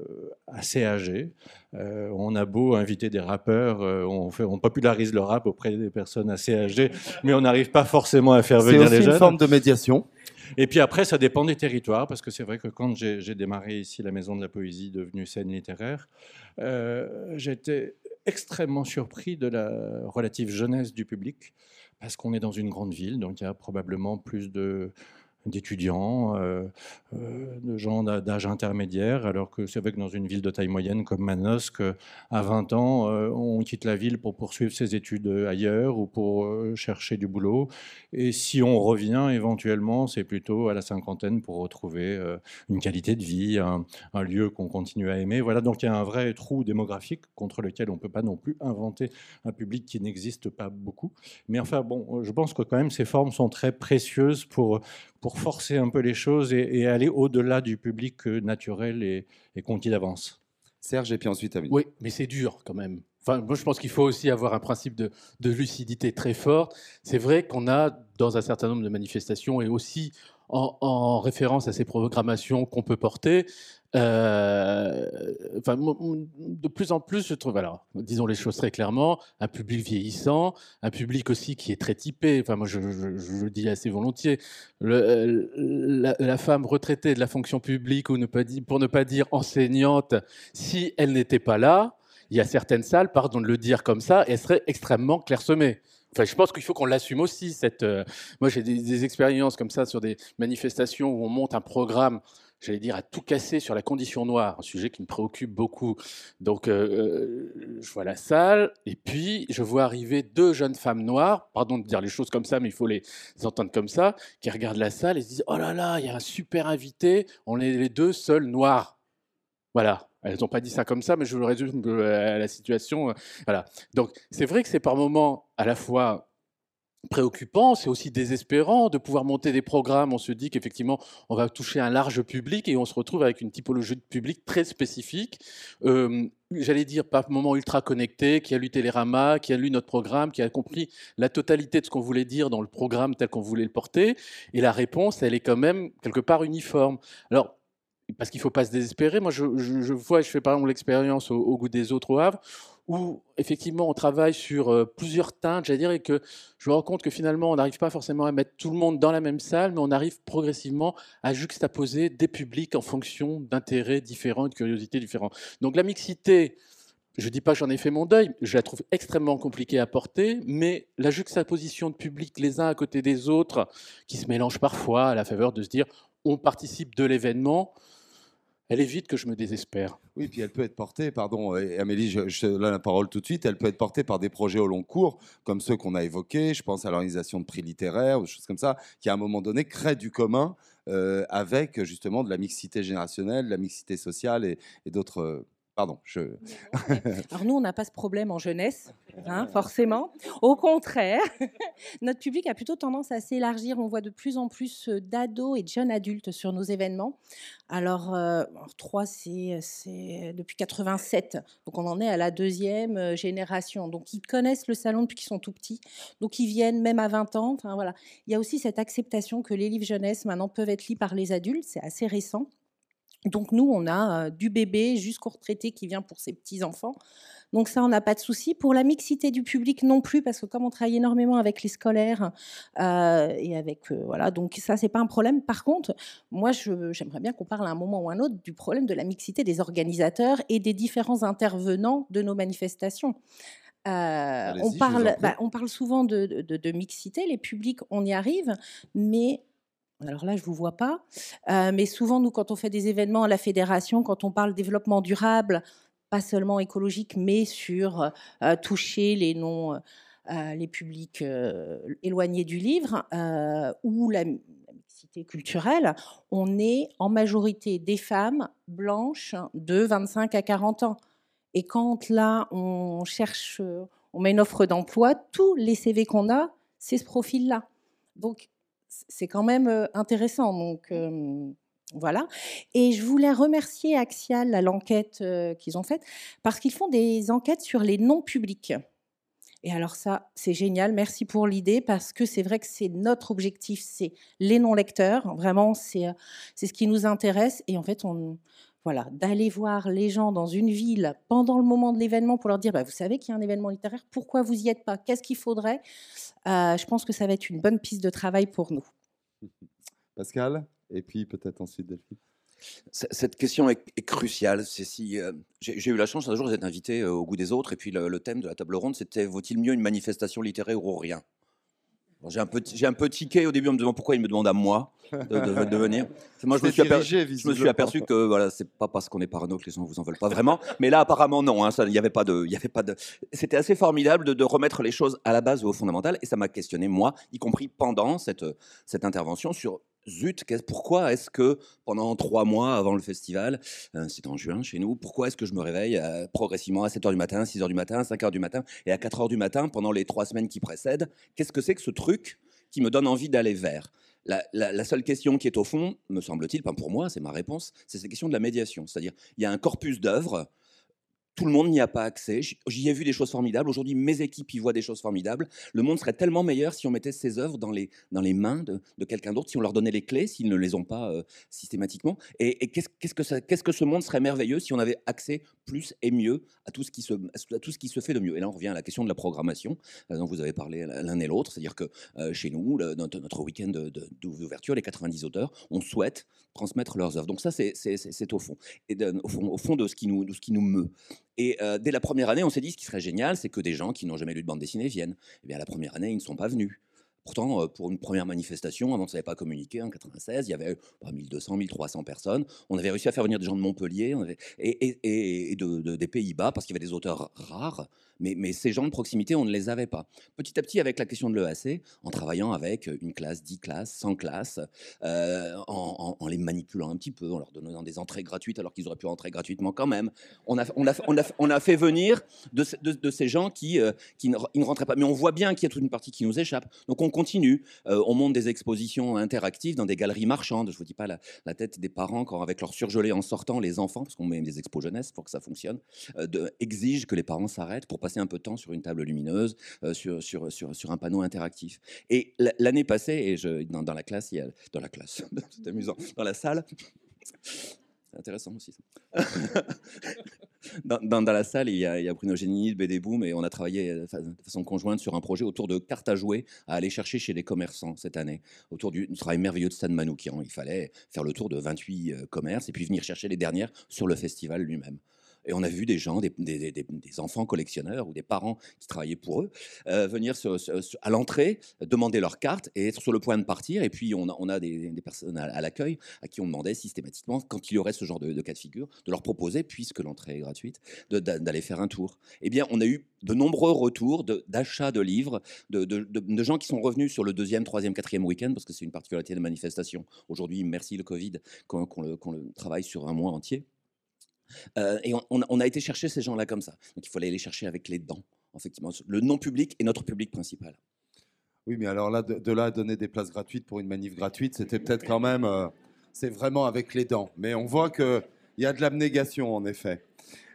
assez âgé. Euh, on a beau inviter des rappeurs, on, fait, on popularise le rap auprès des personnes assez âgées, mais on n'arrive pas forcément à faire venir les jeunes. C'est une forme de médiation. Et puis après, ça dépend des territoires, parce que c'est vrai que quand j'ai démarré ici la Maison de la Poésie, devenue scène littéraire, euh, j'étais extrêmement surpris de la relative jeunesse du public, parce qu'on est dans une grande ville, donc il y a probablement plus de d'étudiants, euh, euh, de gens d'âge intermédiaire, alors que c'est vrai que dans une ville de taille moyenne comme Manosque, à 20 ans, euh, on quitte la ville pour poursuivre ses études ailleurs ou pour chercher du boulot. Et si on revient éventuellement, c'est plutôt à la cinquantaine pour retrouver une qualité de vie, un lieu qu'on continue à aimer. Voilà, donc il y a un vrai trou démographique contre lequel on ne peut pas non plus inventer un public qui n'existe pas beaucoup. Mais enfin, bon, je pense que quand même ces formes sont très précieuses pour pour forcer un peu les choses et, aller au-delà du public euh, naturel et, et conquis d'avance. Serge, et puis ensuite Amélie. Oui, mais c'est dur quand même. Enfin, moi, je pense qu'il faut aussi avoir un principe de, de lucidité très fort. C'est vrai qu'on a, dans un certain nombre de manifestations, et aussi en, référence à ces programmations qu'on peut porter, euh, enfin, de plus en plus, je trouve, alors, disons les choses très clairement, un public vieillissant, un public aussi qui est très typé. Enfin, moi, je, le dis assez volontiers. Le, la, femme retraitée de la fonction publique, ou pour ne pas dire enseignante, si elle n'était pas là, il y a certaines salles, pardon de le dire comme ça, elles seraient extrêmement clairsemées. Enfin, je pense qu'il faut qu'on l'assume aussi. Cette, euh, moi, j'ai des, expériences comme ça sur des manifestations où on monte un programme j'allais dire, à tout casser sur la condition noire, un sujet qui me préoccupe beaucoup. Donc, euh, euh, je vois la salle, et puis je vois arriver deux jeunes femmes noires, pardon de dire les choses comme ça, mais il faut les entendre comme ça, qui regardent la salle et se disent, oh là là, il y a un super invité, on est les deux seuls noirs. Voilà. Elles n'ont pas dit ça comme ça, mais je résume euh, la situation. Voilà. Donc, c'est vrai que c'est par moments à la fois préoccupant, c'est aussi désespérant de pouvoir monter des programmes. On se dit qu'effectivement, on va toucher un large public et on se retrouve avec une typologie de public très spécifique. Euh, j'allais dire, par moment ultra connecté, qui a lu Télérama, qui a lu notre programme, qui a compris la totalité de ce qu'on voulait dire dans le programme tel qu'on voulait le porter. Et la réponse, elle est quand même quelque part uniforme. Alors, parce qu'il ne faut pas se désespérer. Moi, je, vois, je fais par exemple l'expérience au, goût des autres au Havre, où effectivement on travaille sur euh, plusieurs teintes, j'allais dire, et que je me rends compte que finalement on n'arrive pas forcément à mettre tout le monde dans la même salle, mais on arrive progressivement à juxtaposer des publics en fonction d'intérêts différents de curiosités différentes. Donc la mixité, je ne dis pas que j'en ai fait mon deuil, je la trouve extrêmement compliquée à porter, mais la juxtaposition de publics les uns à côté des autres, qui se mélangent parfois à la faveur de se dire on participe de l'événement, elle évite que je me désespère. Oui, puis elle peut être portée, pardon, Amélie, je, je la parole tout de suite, elle peut être portée par des projets au long cours, comme ceux qu'on a évoqués, je pense à l'organisation de prix littéraires, ou des choses comme ça, qui à un moment donné créent du commun euh, avec justement de la mixité générationnelle, la mixité sociale et, et d'autres Pardon, je... Alors nous, on n'a pas ce problème en jeunesse, hein, forcément. Au contraire, notre public a plutôt tendance à s'élargir. On voit de plus en plus euh, d'ados et de jeunes adultes sur nos événements. Alors, euh, trois, c'est depuis 87, donc on en est à la deuxième euh, génération. Donc ils connaissent le salon depuis qu'ils sont tout petits, donc ils viennent même à 20 ans. Enfin, voilà. Il y a aussi cette acceptation que les livres jeunesse maintenant peuvent être lus par les adultes, c'est assez récent. Donc nous, on a euh, du bébé jusqu'au retraité qui vient pour ses petits-enfants. Donc ça, on n'a pas de souci. Pour la mixité du public non plus, parce que comme on travaille énormément avec les scolaires euh, et avec euh, voilà, donc ça c'est pas un problème. Par contre, moi, j'aimerais bien qu'on parle à un moment ou un autre du problème de la mixité des organisateurs et des différents intervenants de nos manifestations. on, parle, bah, on parle souvent de, de, mixité, les publics, on y arrive, mais alors là, je ne vous vois pas. Euh, mais souvent, nous, quand on fait des événements à la fédération, quand on parle développement durable, pas seulement écologique, mais sur euh, toucher les non, euh, les publics éloignés du livre ou la, mixité culturelle, on est en majorité des femmes blanches de 25 à 40 ans. Et quand là, on cherche, on met une offre d'emploi, tous les CV qu'on a, c'est ce profil-là. Donc, c'est quand même intéressant. Donc voilà. Et je voulais remercier Axial à l'enquête qu'ils ont faite parce qu'ils font des enquêtes sur les non publics. Et alors ça, c'est génial. Merci pour l'idée parce que c'est vrai que c'est notre objectif, c'est les non lecteurs. Vraiment, c'est c'est ce qui nous intéresse. Et en fait, on voilà, d'aller voir les gens dans une ville pendant le moment de l'événement pour leur dire, bah, vous savez qu'il y a un événement littéraire, pourquoi vous y êtes pas? Qu'est-ce qu'il faudrait? Euh, Je pense que ça va être une bonne piste de travail pour nous. Pascal, et puis peut-être ensuite Delphine. Cette question est, cruciale. Si, euh, j'ai eu la chance un jour d'être invité euh, au goût des autres, et puis le, le thème de la table ronde, c'était vaut-il mieux une manifestation littéraire ou rien? J'ai un, peu, j'ai un peu tiqué au début en me demandant pourquoi il me demande à moi de, de, venir. Moi, je me, suis aperçu, je me suis aperçu que voilà, c'est pas parce qu'on est parano que les gens vous en veulent pas vraiment. Mais là, apparemment, non. Hein, il y avait pas de, il y avait pas de. C'était assez formidable de, de, remettre les choses à la base ou au fondamental, et ça m'a questionné moi, y compris pendant cette cette intervention sur zut, pourquoi est-ce que pendant trois mois avant le festival, euh, c'est en juin chez nous, pourquoi est-ce que je me réveille euh, progressivement à 7h du matin, 6h du matin, 5h du matin et à 4h du matin pendant les trois semaines qui précèdent Qu'est-ce que c'est que ce truc qui me donne envie d'aller vers? La, seule question qui est au fond, me semble-t-il, pas pour moi, c'est ma réponse, c'est cette question de la médiation. C'est-à-dire, il y a un corpus d'œuvres tout le monde n'y a pas accès. J'y ai vu des choses formidables. Aujourd'hui, mes équipes y voient des choses formidables. Le monde serait tellement meilleur si on mettait ces œuvres dans les, dans les mains de, quelqu'un d'autre, si on leur donnait les clés, s'ils ne les ont pas euh, systématiquement. Et, qu'est-ce, que qu'est-ce que ce monde serait merveilleux si on avait accès plus et mieux à tout ce qui se, à tout ce qui se fait de mieux. Et là, on revient à la question de la programmation euh, dont vous avez parlé l'un et l'autre. C'est-à-dire que euh, chez nous, notre, week-end d'ouverture, les 90 auteurs, on souhaite transmettre leurs œuvres. Donc ça, c'est, c'est, au fond. Et au, fond, au fond de ce qui nous, de ce qui nous meut. Et euh, dès la première année, on s'est dit ce qui serait génial, c'est que des gens qui n'ont jamais lu de bande dessinée viennent. Et eh bien, la première année, ils ne sont pas venus. Pourtant, euh, pour une première manifestation, avant, on ne savait pas communiquer, en 96, il y avait 1200, 1300 personnes. On avait réussi à faire venir des gens de Montpellier et, de, des Pays-Bas, parce qu'il y avait des auteurs rares. Mais, ces gens de proximité, on ne les avait pas. Petit à petit, avec la question de l'EAC, en travaillant avec une classe, dix classes, 100 classes, euh, en, les manipulant un petit peu, en leur donnant des entrées gratuites alors qu'ils auraient pu entrer gratuitement quand même, on a, fait venir de, ces gens qui, euh, ne, rentraient pas. Mais on voit bien qu'il y a toute une partie qui nous échappe. Donc on continue. Euh, on monte des expositions interactives dans des galeries marchandes. Je ne vous dis pas la, tête des parents quand, avec leur surgelé en sortant, les enfants, parce qu'on met des expos jeunesse pour que ça fonctionne, de, exigent que les parents s'arrêtent pour passer un peu de temps sur une table lumineuse, euh, sur, sur, sur, sur, un panneau interactif. Et l'année passée, et je, dans, dans, la classe, il y a, dans la classe, c'est amusant, dans la salle, c'est intéressant aussi dans, dans, la salle, il y a, il y a Bruno Génini, BD Boom, et on a travaillé de façon conjointe sur un projet autour de cartes à jouer à aller chercher chez les commerçants cette année, autour du travail merveilleux de Stan Manoukian. Il fallait faire le tour de 28 euh, commerces et puis venir chercher les dernières sur le festival lui-même. Et on a vu des gens, des, enfants collectionneurs ou des parents qui travaillaient pour eux, euh, venir à l'entrée, demander leur carte et être sur le point de partir. Et puis, on a, des, personnes à, l'accueil à qui on demandait systématiquement, quand il y aurait ce genre de, cas de figure, de leur proposer, puisque l'entrée est gratuite, d'aller faire un tour. Eh bien, on a eu de nombreux retours d'achats de, livres, de, gens qui sont revenus sur le deuxième, troisième, quatrième week-end, parce que c'est une particularité de manifestation. Aujourd'hui, merci le Covid, qu'on le travaille sur un mois entier. Euh, et on, a été chercher ces gens-là comme ça. Donc il fallait les chercher avec les dents, effectivement. Le non-public est notre public principal. Oui, mais alors là, de, là à donner des places gratuites pour une manif gratuite, c'était peut-être quand même. Euh, c'est vraiment avec les dents. Mais on voit qu'il y a de l'abnégation, en effet.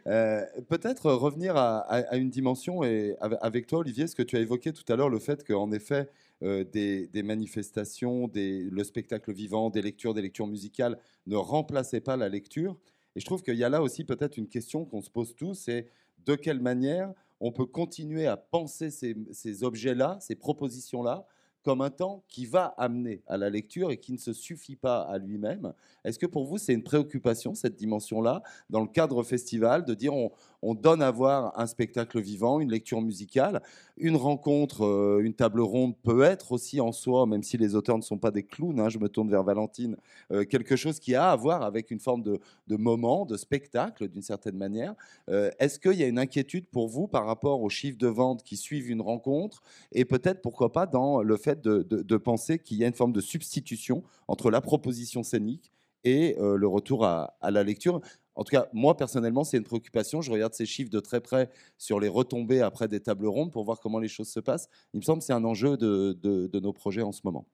Euh, peut-être revenir à, une dimension, et avec toi, Olivier, ce que tu as évoqué tout à l'heure, le fait qu'en effet, euh, des, manifestations, le spectacle vivant, des lectures, des lectures musicales ne remplaçaient pas la lecture. Et je trouve qu'il y a là aussi peut-être une question qu'on se pose tous, c'est de quelle manière on peut continuer à penser ces objets-là, ces propositions-là, comme un temps qui va amener à la lecture et qui ne se suffit pas à lui-même. Est-ce que pour vous, c'est une préoccupation, cette dimension-là, dans le cadre festival, de dire on, on donne à voir un spectacle vivant, une lecture musicale. Une rencontre, euh, une table ronde peut être aussi en soi, même si les auteurs ne sont pas des clowns, hein, je me tourne vers Valentine, euh, quelque chose qui a à voir avec une forme de, moment, de spectacle d'une certaine manière. Euh, est-ce qu'il y a une inquiétude pour vous par rapport aux chiffres de vente qui suivent une rencontre et peut-être pourquoi pas dans le fait de, penser qu'il y a une forme de substitution entre la proposition scénique et le retour à, la lecture en tout cas, moi personnellement, c'est une préoccupation. Je regarde ces chiffres de très près sur les retombées après des tables rondes pour voir comment les choses se passent. Il me semble que c'est un enjeu de, nos projets en ce moment.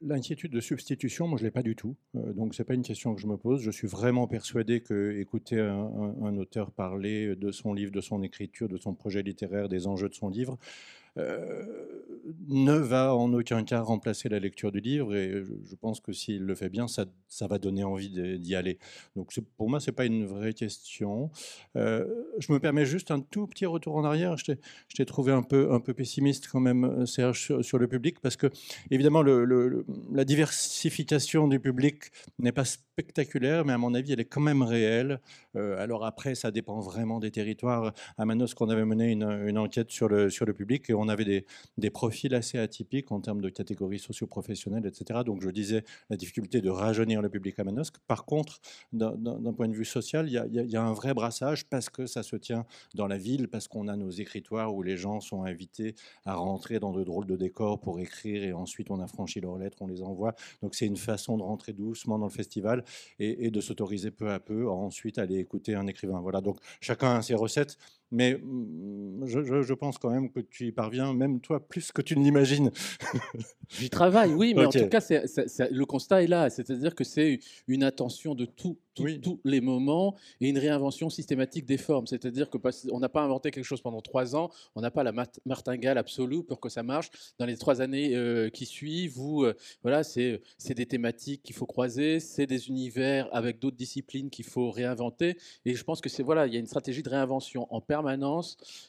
L'inquiétude de substitution, moi je ne l'ai pas du tout. Euh, donc ce n'est pas une question que je me pose. Je suis vraiment persuadé que écouter un, auteur parler de son livre, de son écriture, de son projet littéraire, des enjeux de son livre, euh, ne va en aucun cas remplacer la lecture du livre et je pense que s'il le fait bien, ça, va donner envie d'y aller. Donc pour moi, ce n'est pas une vraie question. Euh, je me permets juste un tout petit retour en arrière. Je t'ai trouvé un peu, un peu pessimiste quand même, Serge, sur, le public, parce que évidemment, la diversification du public n'est pas spectaculaire, mais à mon avis, elle est quand même réelle. Euh, alors après, ça dépend vraiment des territoires. À Manos, qu'on avait mené une, enquête sur le, sur le public et on on avait des, profils assez atypiques en termes de catégories socio-professionnelles, etc. Donc je disais la difficulté de rajeunir le public à Manosque. Par contre, d'un point de vue social, il y, a un vrai brassage parce que ça se tient dans la ville, parce qu'on a nos écritoires où les gens sont invités à rentrer dans de drôles de décors pour écrire et ensuite on a franchi leurs lettres, on les envoie. Donc c'est une façon de rentrer doucement dans le festival et, de s'autoriser peu à peu à ensuite aller écouter un écrivain. Voilà, donc chacun a ses recettes. Mais mmh, je, pense quand même que tu y parviens, même toi, plus que tu ne l'imagines. J'y travaille, oui, mais en tout cas, le constat est là. C'est-à-dire que c'est une attention de tout tous les moments et une réinvention systématique des formes. C'est-à-dire qu'on n'a pas inventé quelque chose pendant trois ans, on n'a pas la martingale absolue pour que ça marche. Dans les trois années euh, qui suivent, où, euh, voilà, c'est des thématiques qu'il faut croiser, c'est des univers avec d'autres disciplines qu'il faut réinventer. Et je pense que c'est voilà, il y a une stratégie de réinvention en permanence.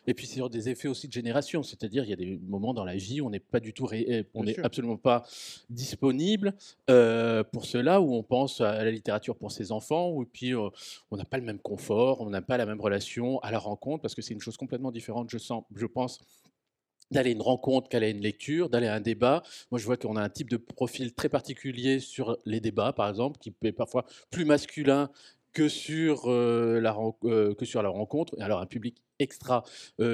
Et puis sur des effets aussi de génération, c'est-à-dire il y a des moments dans la vie où on n'est pas du tout, on n'est absolument pas disponible euh, pour cela, où on pense à la littérature pour ses enfants ou puis on n'a pas le même confort, on n'a pas la même relation à la rencontre, parce que c'est une chose complètement différente, je, sens, je pense, d'aller à une rencontre qu'aller à une lecture, d'aller à un débat. Moi, je vois qu'on a un type de profil très particulier sur les débats, par exemple, qui est parfois plus masculin que sur, la, que sur la rencontre. Alors, un public extra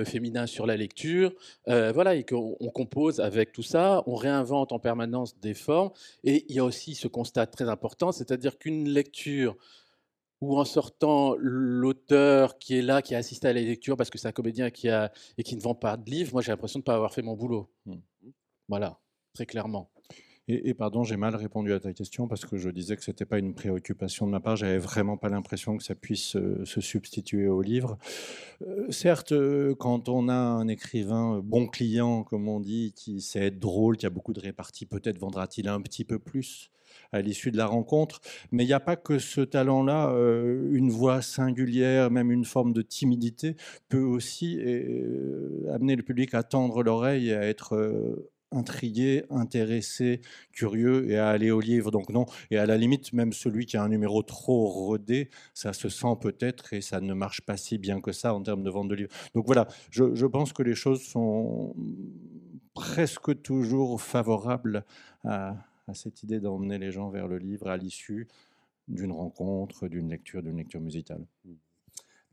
féminin sur la lecture. voilà, et qu'on compose avec tout ça, on réinvente en permanence des formes. Et il y a aussi ce constat très important, c'est-à-dire qu'une lecture où en sortant l'auteur qui est là, qui a assisté à la lecture parce que c'est un comédien qui a, et qui ne vend pas de livres, moi j'ai l'impression de ne pas avoir fait mon boulot. Mmh. Voilà, très clairement. Et, pardon, j'ai mal répondu à ta question parce que je disais que ce n'était pas une préoccupation de ma part. J'avais vraiment pas l'impression que ça puisse euh, se substituer au livre. Euh, certes, euh, quand on a un écrivain bon client, comme on dit, qui sait être drôle, qui a beaucoup de réparties, peut-être vendra-t-il un petit peu plus à l'issue de la rencontre. Mais il n'y a pas que ce talent-là, une voix singulière, même une forme de timidité, peut aussi amener le public à tendre l'oreille et à être intrigué, intéressé, curieux et à aller au livre. Donc non, et à la limite, même celui qui a un numéro trop rodé, ça se sent peut-être et ça ne marche pas si bien que ça en termes de vente de livres. Donc voilà, je, pense que les choses sont presque toujours favorables à, cette idée d'emmener les gens vers le livre à l'issue d'une rencontre, d'une lecture, d'une lecture musicale.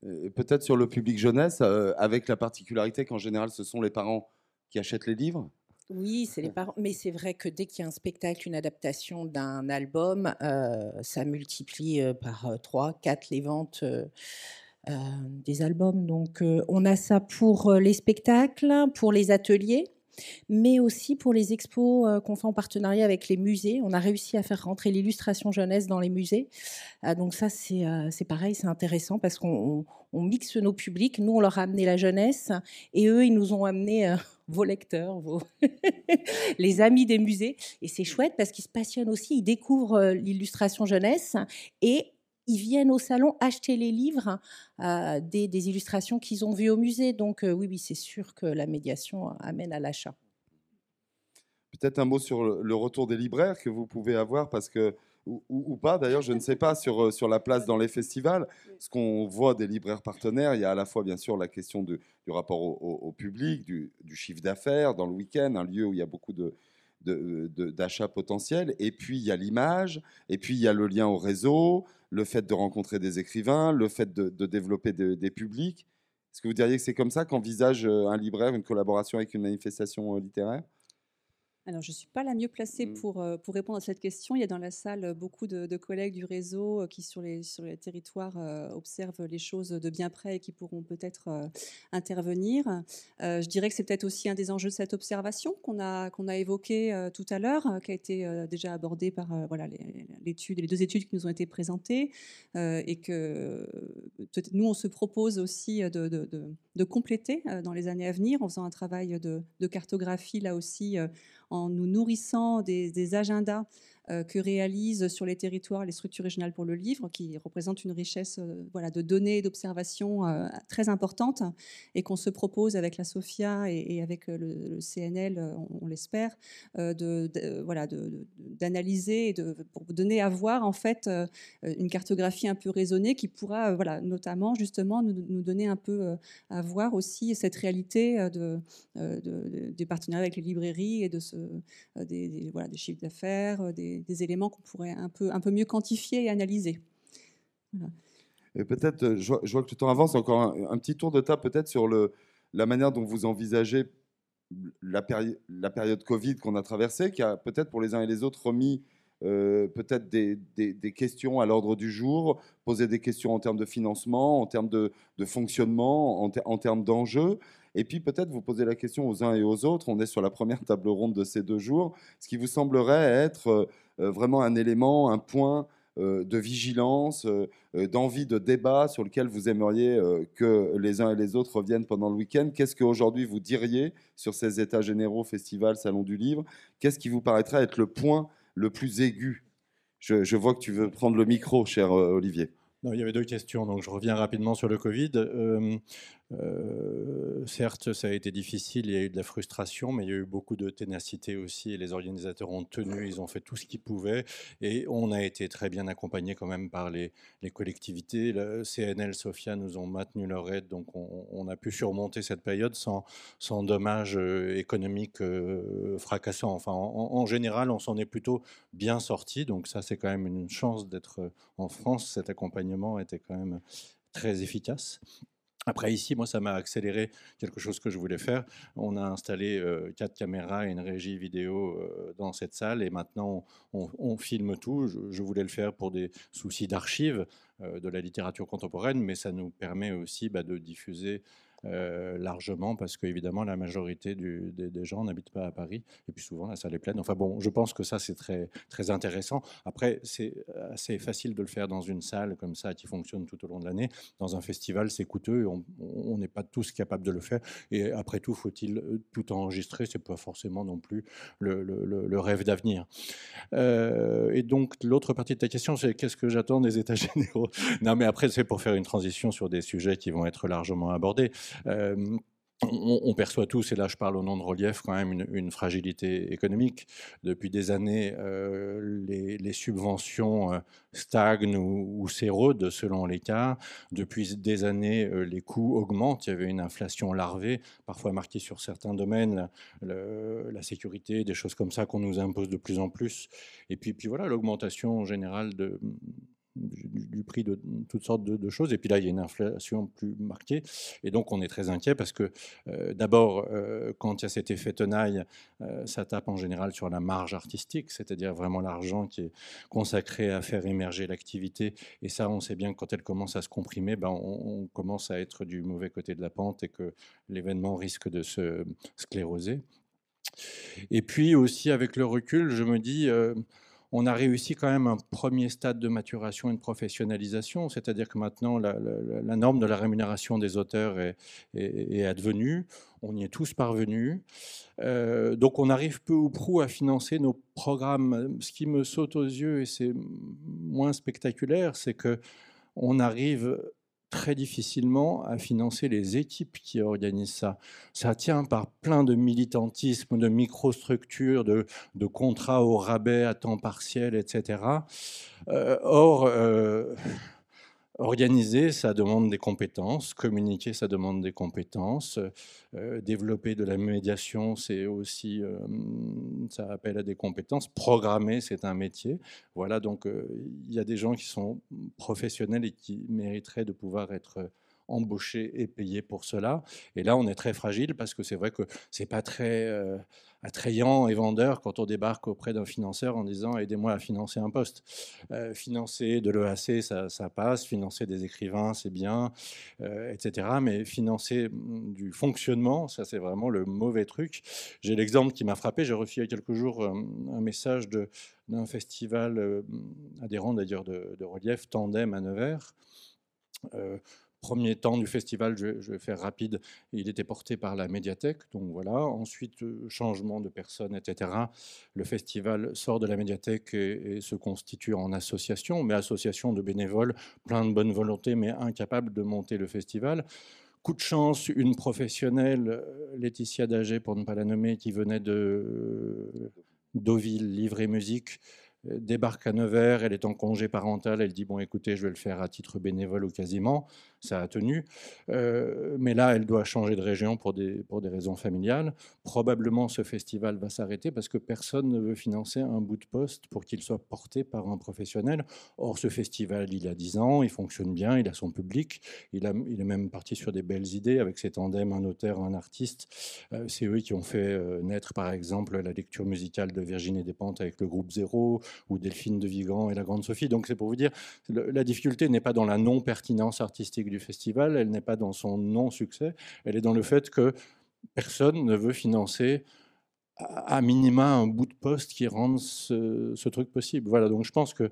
Peut-être sur le public jeunesse, euh, avec la particularité qu'en général, ce sont les parents qui achètent les livres. Oui, c'est les parents. Mais c'est vrai que dès qu'il y a un spectacle, une adaptation d'un album, euh, ça multiplie euh, par 3, euh, 4 les ventes des albums. Donc on a ça pour les spectacles, pour les ateliers. Mais aussi pour les expos euh, qu'on fait en partenariat avec les musées. On a réussi à faire rentrer l'illustration jeunesse dans les musées. Euh, donc ça, c'est pareil, c'est intéressant parce qu'on mixe nos publics. Nous, on leur a amené la jeunesse et eux, ils nous ont amené vos lecteurs, vos les amis des musées. Et c'est chouette parce qu'ils se passionnent aussi, ils découvrent l'illustration jeunesse et ils viennent au salon acheter les livres euh, des, illustrations qu'ils ont vues au musée. Donc euh, oui, oui, c'est sûr que la médiation amène à l'achat. Peut-être un mot sur le, retour des libraires que vous pouvez avoir, parce que ou, pas d'ailleurs, je ne sais pas, sur, euh, sur la place dans les festivals. Ce qu'on voit des libraires partenaires, il y a à la fois bien sûr la question du rapport au, public, du, du chiffre d'affaires dans le week-end, un lieu où il y a beaucoup de, d'achats potentiels. Et puis, il y a l'image, et puis, il y a le lien au réseau, le fait de rencontrer des écrivains, le fait de, développer des publics. Est-ce que vous diriez que c'est comme ça qu'envisage euh, un libraire une collaboration avec une manifestation euh, littéraire? Alors, je ne suis pas la mieux placée mmh. pour, euh, pour répondre à cette question. Il y a dans la salle euh, beaucoup de, collègues du réseau euh, qui, sur les, sur les territoires, observent les choses de bien près et qui pourront peut-être intervenir. je dirais que c'est peut-être aussi un des enjeux de cette observation qu'on a, qu'on a évoqué tout à l'heure, qui a été déjà abordé par voilà, l'étude, les deux études qui nous ont été présentées, et que nous, on se propose aussi de, de, de, compléter dans les années à venir en faisant un travail de, cartographie, là aussi, en nous nourrissant des, agendas que réalisent sur les territoires les structures régionales pour le livre, qui représentent une richesse euh, voilà, de données et d'observations euh, très importante, et qu'on se propose avec la SOFIA et, avec le, CNL, on, l'espère, de, voilà, d'analyser de, pour donner à voir en fait une cartographie un peu raisonnée qui pourra voilà, notamment justement nous, nous, donner un peu à voir aussi cette réalité de, des partenariats avec les librairies et de ce, des, voilà, des chiffres d'affaires, des, des, éléments qu'on pourrait un peu, un peu mieux quantifier et analyser. Et peut-être, euh, je, vois, que tu t'en avances, encore un, petit tour de table peut-être sur le, la manière dont vous envisagez la, période Covid qu'on a traversée, qui a peut-être pour les uns et les autres remis euh, peut-être des, questions à l'ordre du jour, poser des questions en termes de financement, en termes de, fonctionnement, en, termes d'enjeux. Et puis peut-être vous poser la question aux uns et aux autres. On est sur la première table ronde de ces deux jours. Ce qui vous semblerait être euh, vraiment un élément, un point euh, de vigilance, d'envie de débat sur lequel vous aimeriez que les uns et les autres reviennent pendant le week-end. Qu'est-ce qu'aujourd'hui vous diriez sur ces états généraux, festivals, salon du livre? Qu'est-ce qui vous paraîtrait être le point le plus aigu? Je, vois que tu veux prendre le micro, cher Olivier. Non, il y avait deux questions, donc je reviens rapidement sur le Covid. Euh, certes, ça a été difficile, il y a eu de la frustration, mais il y a eu beaucoup de ténacité aussi, et les organisateurs ont tenu, ils ont fait tout ce qu'ils pouvaient, et on a été très bien accompagnés quand même par les, collectivités. Le CNL, Sofia nous ont maintenu leur aide, donc on, a pu surmonter cette période sans, dommages euh, économiques euh, fracassants. Enfin, en, général, on s'en est plutôt bien sorti, donc ça c'est quand même une chance d'être en France. Cet accompagnement était quand même très efficace. Après, ici, moi, ça m'a accéléré quelque chose que je voulais faire. On a installé euh, quatre caméras et une régie vidéo euh, dans cette salle et maintenant, on, filme tout. Je, voulais le faire pour des soucis d'archives euh, de la littérature contemporaine, mais ça nous permet aussi bah, de diffuser euh, largement parce qu'évidemment la majorité des, gens n'habitent pas à Paris et puis souvent la salle est pleine. Enfin bon, je pense que ça c'est très, très intéressant. Après, c'est assez facile de le faire dans une salle comme ça qui fonctionne tout au long de l'année. Dans un festival, c'est coûteux, on n'est pas tous capables de le faire. Et après tout, faut-il euh, tout enregistrer? C'est pas forcément non plus le, rêve d'avenir. Euh, et donc l'autre partie de ta question, c'est qu'est-ce que j'attends des États généraux? Non, mais après c'est pour faire une transition sur des sujets qui vont être largement abordés. Euh, on, perçoit tous, et là je parle au nom de Relief, quand même une, fragilité économique. Depuis des années, euh, les, subventions euh, stagnent ou, s'érodent selon les cas. Depuis des années, les coûts augmentent. Il y avait une inflation larvée, parfois marquée sur certains domaines, la sécurité, des choses comme ça qu'on nous impose de plus en plus. Et puis, puis voilà, l'augmentation générale de du, prix de toutes sortes de, choses. Et puis là, il y a une inflation plus marquée. Et donc, on est très inquiet parce que, euh, d'abord, euh, quand il y a cet effet tenaille, euh, ça tape en général sur la marge artistique, c'est-à-dire vraiment l'argent qui est consacré à faire émerger l'activité. Et ça, on sait bien que quand elle commence à se comprimer, ben, on, commence à être du mauvais côté de la pente et que l'événement risque de se scléroser. Et puis aussi, avec le recul, je me dis, on a réussi quand même un premier stade de maturation et de professionnalisation, c'est-à-dire que maintenant la, norme de la rémunération des auteurs est, advenue, on y est tous parvenus. Euh, donc on arrive peu ou prou à financer nos programmes. Ce qui me saute aux yeux, et c'est moins spectaculaire, c'est que on arrive très difficilement à financer les équipes qui organisent ça. Ça tient par plein de militantisme, de microstructures, de, contrats au rabais à temps partiel, etc. Euh, or, euh, Organiser, ça demande des compétences. Communiquer, ça demande des compétences. Euh, développer de la médiation, c'est aussi, euh, ça appelle à des compétences. Programmer, c'est un métier. Voilà, donc euh, il y a des gens qui sont professionnels et qui mériteraient de pouvoir être embauchés et payés pour cela. Et là, on est très fragile parce que c'est vrai que c'est pas très attrayant et vendeur quand on débarque auprès d'un financeur en disant aidez-moi à financer un poste. Euh, financer de l'EAC, ça, passe, financer des écrivains, c'est bien, euh, etc. Mais financer mm, du fonctionnement, ça c'est vraiment le mauvais truc. J'ai l'exemple qui m'a frappé, j'ai reçu il y a quelques jours euh, un message d'un festival adhérent d'ailleurs de, de, relief, Tandem à Nevers premier temps du festival, je, vais faire rapide, il était porté par la médiathèque. Donc voilà. Ensuite, euh, changement de personnes, etc. Le festival sort de la médiathèque et, se constitue en association, mais association de bénévoles, plein de bonne volonté, mais incapables de monter le festival. Coup de chance, une professionnelle, euh, Laetitia Dager, pour ne pas la nommer, qui venait de euh, Deauville, livre et musique, débarque à Nevers, elle est en congé parental, elle dit bon écoutez, je vais le faire à titre bénévole ou quasiment ça a tenu. Euh, mais là, elle doit changer de région pour des, pour des raisons familiales. Probablement, ce festival va s'arrêter parce que personne ne veut financer un bout de poste pour qu'il soit porté par un professionnel. Or, ce festival, il a 10 ans, il fonctionne bien, il a son public, il, a, il est même parti sur des belles idées avec ses tandems, un auteur, un artiste. Euh, c'est eux qui ont fait euh, naître, par exemple, la lecture musicale de Virginie Despentes avec le groupe Zéro ou Delphine de Vigan et la Grande Sophie. Donc, c'est pour vous dire, la difficulté n'est pas dans la non-pertinence artistique du festival, elle n'est pas dans son non-succès, elle est dans le fait que personne ne veut financer à minima un bout de poste qui rende ce, truc possible. Voilà, donc je pense que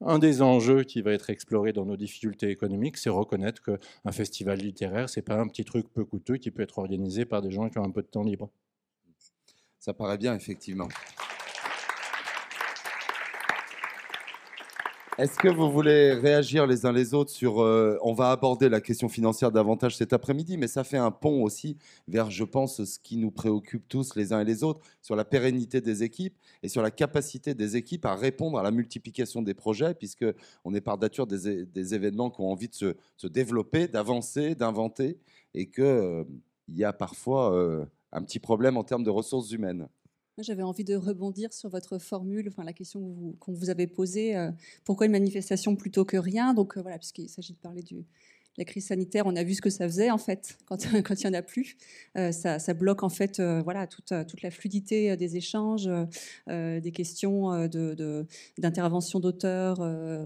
un des enjeux qui va être exploré dans nos difficultés économiques, c'est reconnaître qu'un festival littéraire, c'est pas un petit truc peu coûteux qui peut être organisé par des gens qui ont un peu de temps libre. Ça paraît bien, effectivement. Est-ce que vous voulez réagir les uns les autres sur... Euh, on va aborder la question financière davantage cet après-midi, mais ça fait un pont aussi vers, je pense, ce qui nous préoccupe tous les uns et les autres, sur la pérennité des équipes et sur la capacité des équipes à répondre à la multiplication des projets, puisque on est par nature des, événements qui ont envie de se, développer, d'avancer, d'inventer, et qu'il euh, y a parfois euh, un petit problème en termes de ressources humaines. J'avais envie de rebondir sur votre formule, enfin la question qu'on vous, avait posée. Euh, pourquoi une manifestation plutôt que rien? Donc euh, voilà, puisqu'il s'agit de parler du, la crise sanitaire, on a vu ce que ça faisait en fait quand, il n'y en a plus. Euh, ça, bloque en fait euh, voilà, toute, la fluidité euh, des échanges, des questions d'intervention d'auteurs,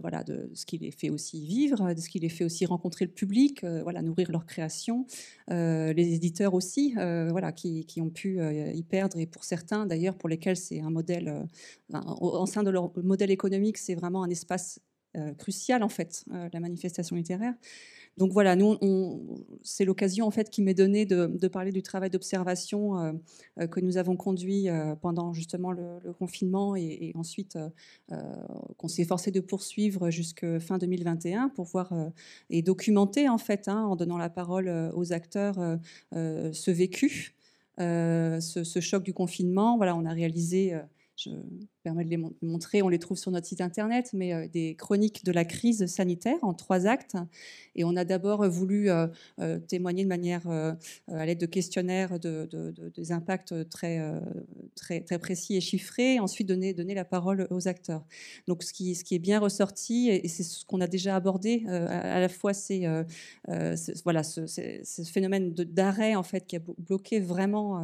voilà, de ce qui les fait aussi vivre, de ce qui les fait aussi rencontrer le public, voilà, nourrir leur création. les éditeurs aussi, voilà, qui, ont pu y perdre et pour certains d'ailleurs pour lesquels c'est un modèle, au, sein de leur modèle économique, c'est vraiment un espace crucial en fait, la manifestation littéraire. Donc voilà, c'est l'occasion en fait qui m'est donnée de, parler du travail d'observation euh, euh, que nous avons conduit euh, pendant justement le, confinement et, ensuite qu'on s'est forcé de poursuivre jusqu'à fin 2021 pour voir et documenter en fait, hein, en donnant la parole aux acteurs, ce vécu, ce, choc du confinement. Voilà, on a réalisé me permets de les montrer, on les trouve sur notre site internet, mais euh, des chroniques de la crise sanitaire en trois actes. Et on a d'abord voulu euh, euh, témoigner de manière, à l'aide de questionnaires, de, des impacts très, très, précis et chiffrés, ensuite donner, donner la parole aux acteurs. Donc ce qui, ce qui est bien ressorti, et c'est ce qu'on a déjà abordé, à, la fois c'est voilà, ce, phénomène d'arrêt en fait, qui a bloqué vraiment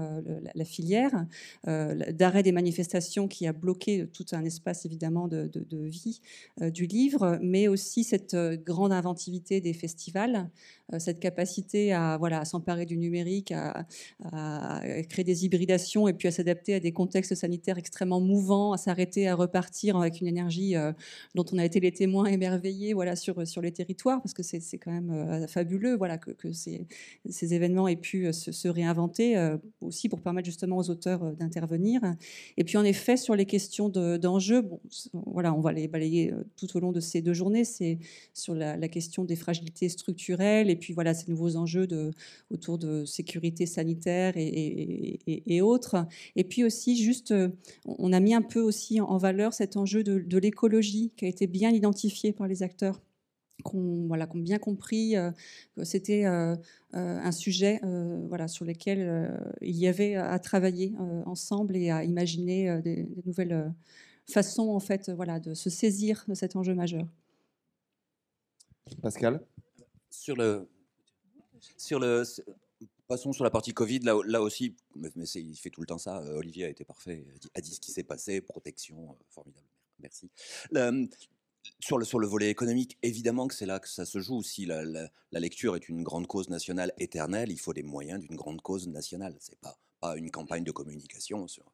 la, filière, d'arrêt des manifestations qui a bloqué marqué tout un espace évidemment de, vie du livre, mais aussi cette grande inventivité des festivals, cette capacité à, voilà, à s'emparer du numérique, à, créer des hybridations et puis à s'adapter à des contextes sanitaires extrêmement mouvants, à s'arrêter, à repartir avec une énergie dont on a été les témoins émerveillés voilà, sur, sur les territoires, parce que c'est quand même fabuleux voilà, que, ces, événements aient pu se réinventer, aussi pour permettre justement aux auteurs d'intervenir. Et puis en effet, sur les questions d'enjeux, bon, voilà, on va les balayer tout au long de ces deux journées, c'est sur la, question des fragilités structurelles et puis voilà ces nouveaux enjeux autour de sécurité sanitaire et, autres. Et puis aussi, juste, on a mis un peu aussi en valeur cet enjeu de, l'écologie qui a été bien identifié par les acteurs qu'on voilà, bien compris euh, que c'était euh, euh, un sujet voilà, sur lequel il y avait à travailler ensemble et à imaginer des, des, nouvelles façons en fait, voilà, de se saisir de cet enjeu majeur. Pascal? Sur le, sur le, passons sur la partie Covid. Là, là aussi, mais, il fait tout le temps ça. Olivier a été parfait, a dit, ce qui s'est passé, protection, formidable. Merci. Sur, le, sur le volet économique, évidemment que c'est là que ça se joue. Si la, la, lecture est une grande cause nationale éternelle, il faut des moyens d'une grande cause nationale. C'est pas, pas une campagne de communication sur,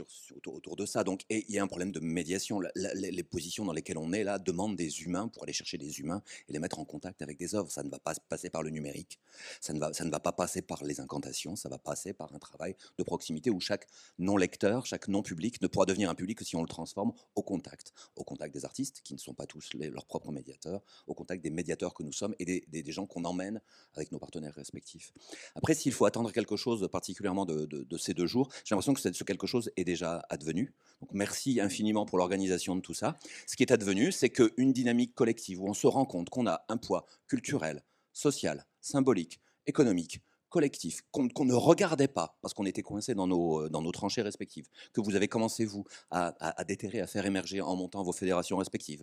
autour, de ça. Donc, il y a un problème de médiation. les positions dans lesquelles on est là demandent des humains pour aller chercher des humains et les mettre en contact avec des œuvres. Ça ne va pas passer par le numérique, ça ne va, ça ne va pas passer par les incantations, ça va passer par un travail de proximité où chaque non-lecteur, chaque non-public ne pourra devenir un public que si on le transforme au contact, au contact des artistes qui ne sont pas tous leurs propres médiateurs, au contact des médiateurs que nous sommes et des, gens qu'on emmène avec nos partenaires respectifs. Après, s'il faut attendre quelque chose particulièrement de, ces deux jours, j'ai l'impression que ce quelque chose déjà advenu. Donc merci infiniment pour l'organisation de tout ça. Ce qui est advenu, c'est qu'une dynamique collective où on se rend compte qu'on a un poids culturel, social, symbolique, économique, collectif qu'on ne regardait pas parce qu'on était coincé dans nos, dans nos tranchées respectives, que vous avez commencé, vous, à, déterrer, à faire émerger en montant vos fédérations respectives.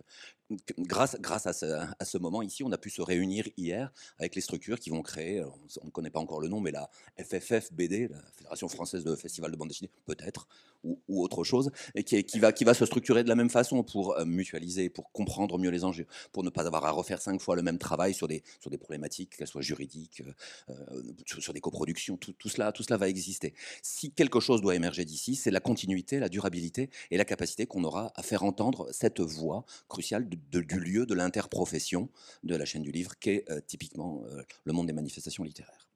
Grâce, à, ce, à ce moment ici, on a pu se réunir hier avec les structures qui vont créer, on ne connaît pas encore le nom, mais la FFFBD, la Fédération française de Festival de bande dessinée, peut-être, ou, autre chose, et qui, va, se structurer de la même façon pour euh, mutualiser, pour comprendre mieux les enjeux, pour ne pas avoir à refaire cinq fois le même travail sur des, problématiques, qu'elles soient juridiques, euh, euh, sur des coproductions, tout, cela, tout cela va exister. Si quelque chose doit émerger d'ici, c'est la continuité, la durabilité et la capacité qu'on aura à faire entendre cette voix cruciale du lieu de l'interprofession de la chaîne du livre, qu'est typiquement le monde des manifestations littéraires.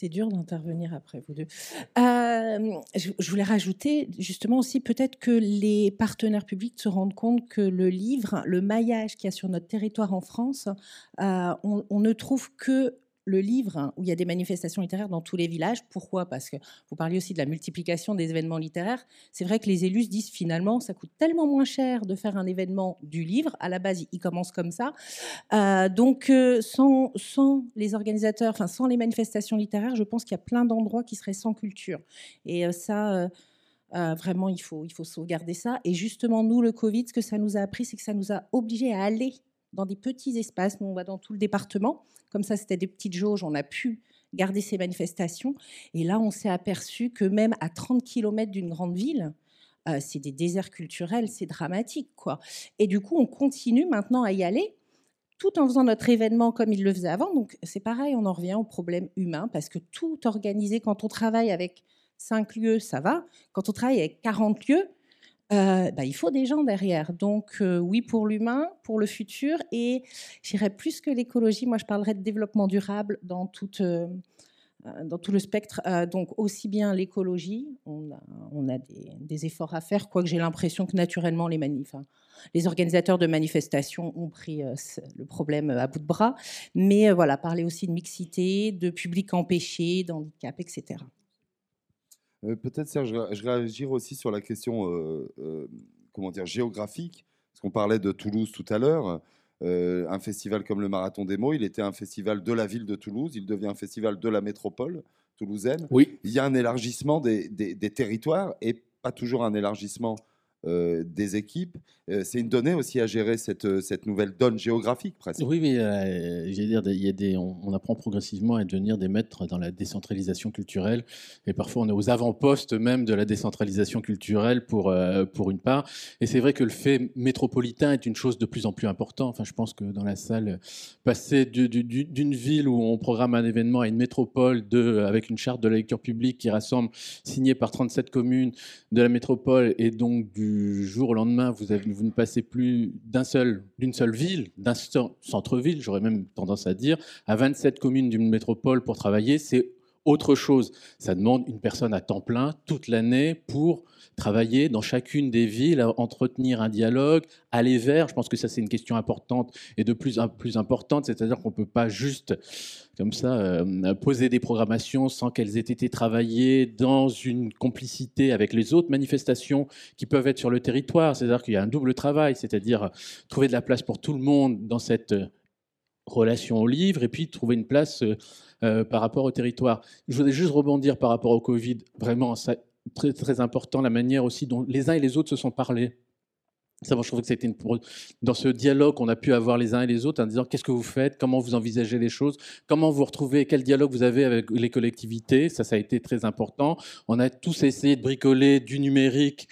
C'est dur d'intervenir après vous deux. je, voulais rajouter justement aussi peut-être que les partenaires publics se rendent compte que le livre, le maillage qu'il y a sur notre territoire en France, on, on, ne trouve que le livre hein, où il y a des manifestations littéraires dans tous les villages. Pourquoi? Parce que vous parliez aussi de la multiplication des événements littéraires. C'est vrai que les élus se disent finalement, ça coûte tellement moins cher de faire un événement du livre. À la base, il commence comme ça. Euh, donc, euh, sans, sans, les organisateurs, enfin sans les manifestations littéraires, je pense qu'il y a plein d'endroits qui seraient sans culture. Et euh, ça. vraiment, il faut, il faut sauvegarder ça. Et justement, nous, le Covid, ce que ça nous a appris, c'est que ça nous a obligés à aller dans des petits espaces. On va dans tout le département. Comme ça, c'était des petites jauges. On a pu garder ces manifestations. Et là, on s'est aperçu que même à 30 km d'une grande ville, euh, c'est des déserts culturels, c'est dramatique. quoi. Et du coup, on continue maintenant à y aller tout en faisant notre événement comme il le faisait avant. Donc c'est pareil, on en revient au problème humain, parce que tout organisé, quand on travaille avec 5 lieux, ça va. Quand on travaille avec 40 lieux, euh, bah, il faut des gens derrière. Donc euh, oui pour l'humain, pour le futur, et j'irais plus que l'écologie. Moi, je parlerais de développement durable dans toute euh, dans tout le spectre. donc aussi bien l'écologie, on a, des, efforts à faire, quoique j'ai l'impression que naturellement les les organisateurs de manifestations ont pris le problème à bout de bras. Mais voilà, parler aussi de mixité, de public empêché, d'handicap, etc. Euh, peut-être, Serge, je réagir aussi sur la question euh, euh, comment dire, géographique, parce qu'on parlait de Toulouse tout à l'heure. un festival comme le Marathon des mots, il était un festival de la ville de Toulouse, il devient un festival de la métropole toulousaine. Oui. Il y a un élargissement des, des, territoires et pas toujours un élargissement euh, des équipes. Euh, c'est une donnée aussi à gérer cette, euh, cette nouvelle donne géographique presque. Oui, mais dire, il y a des, on, apprend progressivement à devenir des maîtres dans la décentralisation culturelle. Et parfois, on est aux avant-postes même de la décentralisation culturelle pour, pour une part. Et c'est vrai que le fait métropolitain est une chose de plus en plus importante. Enfin, je pense que dans la salle, passer d'une ville où on programme un événement à une métropole de, avec une charte de la lecture publique qui rassemble, signée par 37 communes de la métropole et donc du jour au lendemain, vous ne passez plus d'un seul, d'une seule ville, d'un centre-ville, j'aurais même tendance à dire, à 27 communes d'une métropole pour travailler, c'est autre chose. Ça demande une personne à temps plein toute l'année pour travailler dans chacune des villes, entretenir un dialogue, aller vers. Je pense que ça, c'est une question importante et de plus en plus importante, c'est-à-dire qu'on ne peut pas juste, comme ça, euh, poser des programmations sans qu'elles aient été travaillées dans une complicité avec les autres manifestations qui peuvent être sur le territoire. C'est-à-dire qu'il y a un double travail, c'est-à-dire trouver de la place pour tout le monde dans cette relation au livre et puis trouver une place euh, euh, par rapport au territoire. Je voudrais juste rebondir par rapport au Covid. Vraiment, ça, très, très important, la manière aussi dont les uns et les autres se sont parlé. Ça, je trouve que c'était une... dans ce dialogue qu'on a pu avoir les uns et les autres en disant qu'est-ce que vous faites, comment vous envisagez les choses, comment vous retrouvez, quel dialogue vous avez avec les collectivités? Ça, ça a été très important. On a tous essayé de bricoler du numérique.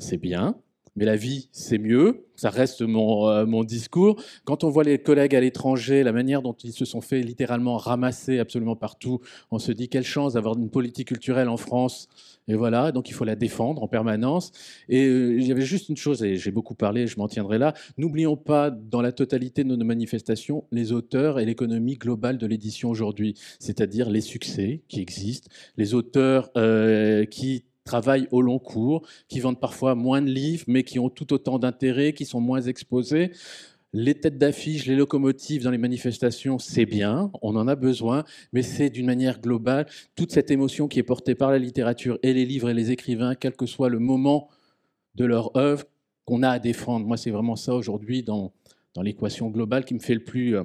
C'est bien, mais la vie, c'est mieux. Ça reste mon, euh, mon, discours. Quand on voit les collègues à l'étranger, la manière dont ils se sont fait littéralement ramasser absolument partout, on se dit quelle chance d'avoir une politique culturelle en France. Et voilà, donc il faut la défendre en permanence. Et euh, il y avait juste une chose, et j'ai beaucoup parlé, je m'en tiendrai là. N'oublions pas, dans la totalité de nos manifestations, les auteurs et l'économie globale de l'édition aujourd'hui, c'est-à-dire les succès qui existent, les auteurs euh, qui travaillent au long cours, qui vendent parfois moins de livres, mais qui ont tout autant d'intérêt, qui sont moins exposés. Les têtes d'affiche, les locomotives dans les manifestations, c'est bien, on en a besoin, mais c'est d'une manière globale toute cette émotion qui est portée par la littérature et les livres et les écrivains, quel que soit le moment de leur œuvre, qu'on a à défendre. Moi, c'est vraiment ça aujourd'hui dans, dans l'équation globale qui me fait le plus, euh,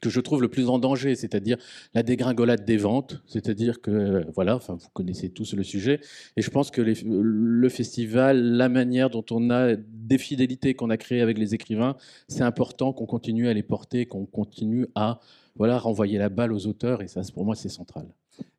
que je trouve le plus en danger, c'est-à-dire la dégringolade des ventes, c'est-à-dire que, voilà, enfin, vous connaissez tous le sujet, et je pense que le festival, la manière dont on a des fidélités qu'on a créées avec les écrivains, c'est important qu'on continue à les porter, qu'on continue à voilà, renvoyer la balle aux auteurs, et ça, pour moi, c'est central.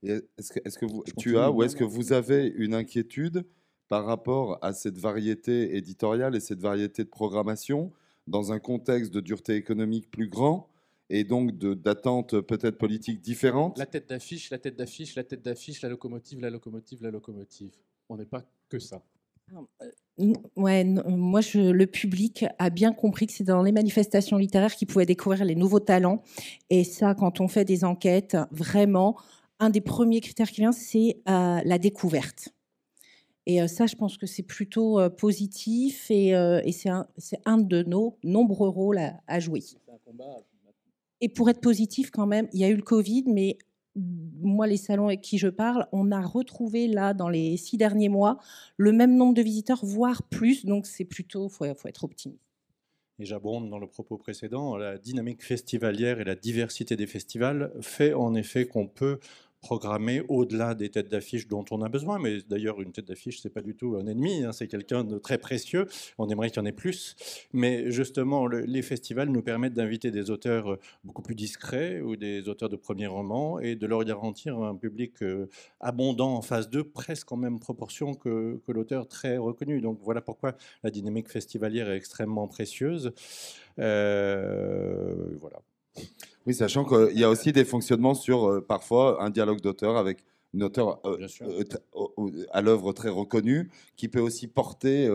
Est-ce que, est que vous, tu as, ou est-ce que vous avez une inquiétude par rapport à cette variété éditoriale et cette variété de programmation dans un contexte de dureté économique plus grand et donc d'attentes peut-être politiques différentes La tête d'affiche, la tête d'affiche, la tête d'affiche, la locomotive, la locomotive, la locomotive. On n'est pas que ça. Euh, ouais, moi, je, le public a bien compris que c'est dans les manifestations littéraires qu'il pouvait découvrir les nouveaux talents. Et ça, quand on fait des enquêtes, vraiment, un des premiers critères qui vient, c'est euh, la découverte. Et euh, ça, je pense que c'est plutôt positif et, et c'est un, un, de nos nombreux rôles à, à jouer. C'est un combat et pour être positif quand même, il y a eu le Covid, mais moi, les salons avec qui je parle, on a retrouvé là, dans les six derniers mois, le même nombre de visiteurs, voire plus. Donc c'est plutôt, il faut, être optimiste. Et j'abonde dans le propos précédent, la dynamique festivalière et la diversité des festivals fait en effet qu'on peut programmer au-delà des têtes d'affiche dont on a besoin. Mais d'ailleurs, une tête d'affiche, c'est pas du tout un ennemi, hein, c'est quelqu'un de très précieux. On aimerait qu'il y en ait plus. Mais justement, les festivals nous permettent d'inviter des auteurs euh, beaucoup plus discrets ou des auteurs de premiers romans et de leur garantir un public euh, abondant en phase 2, presque en même proportion que, que l'auteur très reconnu. Donc voilà pourquoi la dynamique festivalière est extrêmement précieuse. Euh, voilà. Oui, sachant qu'il y a aussi des fonctionnements sur euh, parfois un dialogue d'auteur avec une auteur euh, euh, à l'œuvre très reconnue, qui peut aussi porter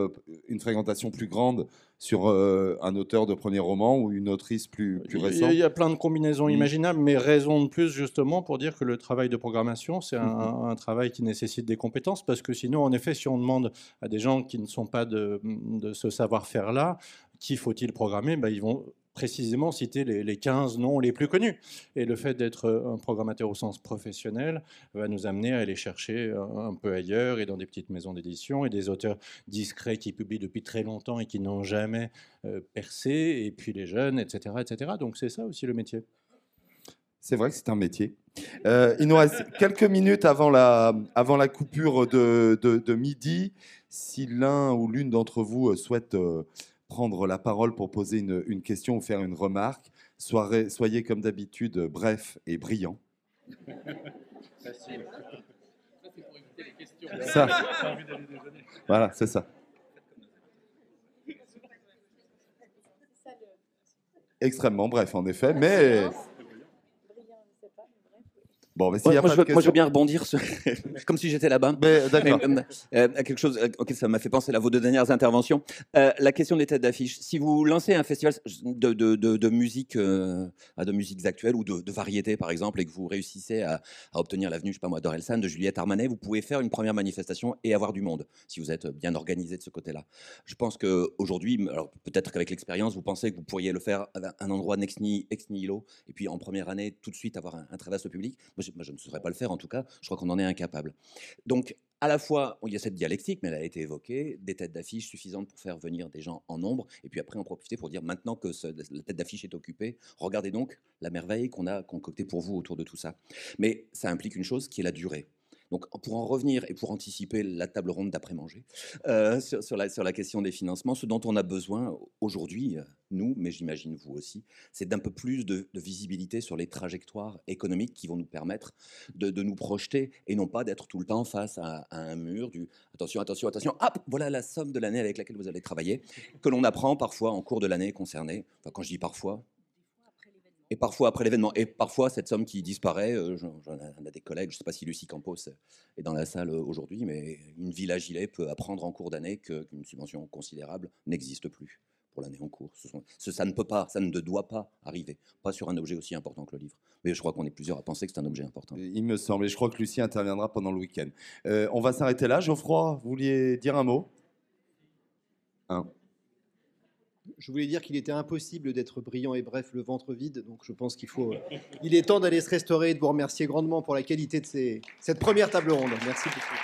une fréquentation plus grande sur un auteur de premier roman ou une autrice plus, plus récente. Il y a plein de combinaisons mm. imaginables, mais raison de plus justement pour dire que le travail de programmation, c'est un, mm-hmm. un, travail qui nécessite des compétences, parce que sinon, en effet, si on demande à des gens qui ne sont pas de, de ce savoir-faire-là, qui faut-il programmer ben, Ils vont précisément citer les, 15 noms les plus connus. Et le fait d'être euh, un programmateur au sens professionnel va nous amener à aller chercher un, peu ailleurs et dans des petites maisons d'édition et des auteurs discrets qui publient depuis très longtemps et qui n'ont jamais euh, percé, et puis les jeunes, etc. etc. Donc c'est ça aussi le métier. C'est vrai que c'est un métier. Euh, il nous reste quelques minutes avant la, avant la coupure de, de, midi. Si l'un ou l'une d'entre vous euh, souhaite euh, prendre la parole pour poser une, question ou faire une remarque, soyez comme d'habitude bref et brillant. Ça. Voilà, c'est ça. Extrêmement bref, en effet, mais. Bon, mais s'il Ouais, y a moi, pas je veux, moi, je questions- veux bien rebondir sur- comme si j'étais là-bas. D'accord. Euh, euh, à quelque chose euh, auquel ça m'a fait penser là, vos deux dernières interventions. Euh, la question des têtes d'affiche. Si vous lancez un festival de, de, de, de musique, euh, de musiques actuelles ou de, de variété, par exemple, et que vous réussissez à, à obtenir l'avenue, je sais pas moi, d'Orelsan, de Juliette Armanet, vous pouvez faire une première manifestation et avoir du monde, si vous êtes bien organisé de ce côté-là. Je pense qu'aujourd'hui, alors peut-être qu'avec l'expérience, vous pensez que vous pourriez le faire à un endroit ex nihilo, et puis en première année, tout de suite avoir un, un très vaste public. Moi, je, moi, je ne saurais pas le faire, en tout cas. Je crois qu'on en est incapable. Donc, à la fois, il y a cette dialectique, mais elle a été évoquée, des têtes d'affiche suffisantes pour faire venir des gens en nombre, et puis après en profiter pour dire maintenant que la tête d'affiche est occupée, regardez donc la merveille qu'on a concoctée pour vous autour de tout ça. Mais ça implique une chose qui est la durée. Donc, pour en revenir et pour anticiper la table ronde d'après-manger, euh, sur, la, question des financements, ce dont on a besoin aujourd'hui, euh, nous, mais j'imagine vous aussi, c'est d'un peu plus de, visibilité sur les trajectoires économiques qui vont nous permettre de, nous projeter et non pas d'être tout le temps face à, à un mur du attention, attention, attention, hop, voilà la somme de l'année avec laquelle vous allez travailler, que l'on apprend parfois en cours de l'année concernée. Enfin, quand je dis parfois, et parfois après l'événement. Et parfois, cette somme qui disparaît, euh, j'en ai- des collègues, je ne sais pas si Lucie Campos est dans la salle euh, aujourd'hui, mais une ville à gilet peut apprendre en cours d'année qu'une subvention considérable n'existe plus pour l'année en cours. Ça ne peut pas, ça ne doit pas arriver. Pas sur un objet aussi important que le livre. Mais je crois qu'on est plusieurs à penser que c'est un objet important. Il me semble, et je crois que Lucie interviendra pendant le week-end. Euh, on va s'arrêter là. Geoffroy, vous vouliez dire un mot? Un. Je voulais dire qu'il était impossible d'être brillant et bref le ventre vide, donc je pense qu'il faut. euh, il est temps d'aller se restaurer et de vous remercier grandement pour la qualité de cette première table ronde. Merci beaucoup.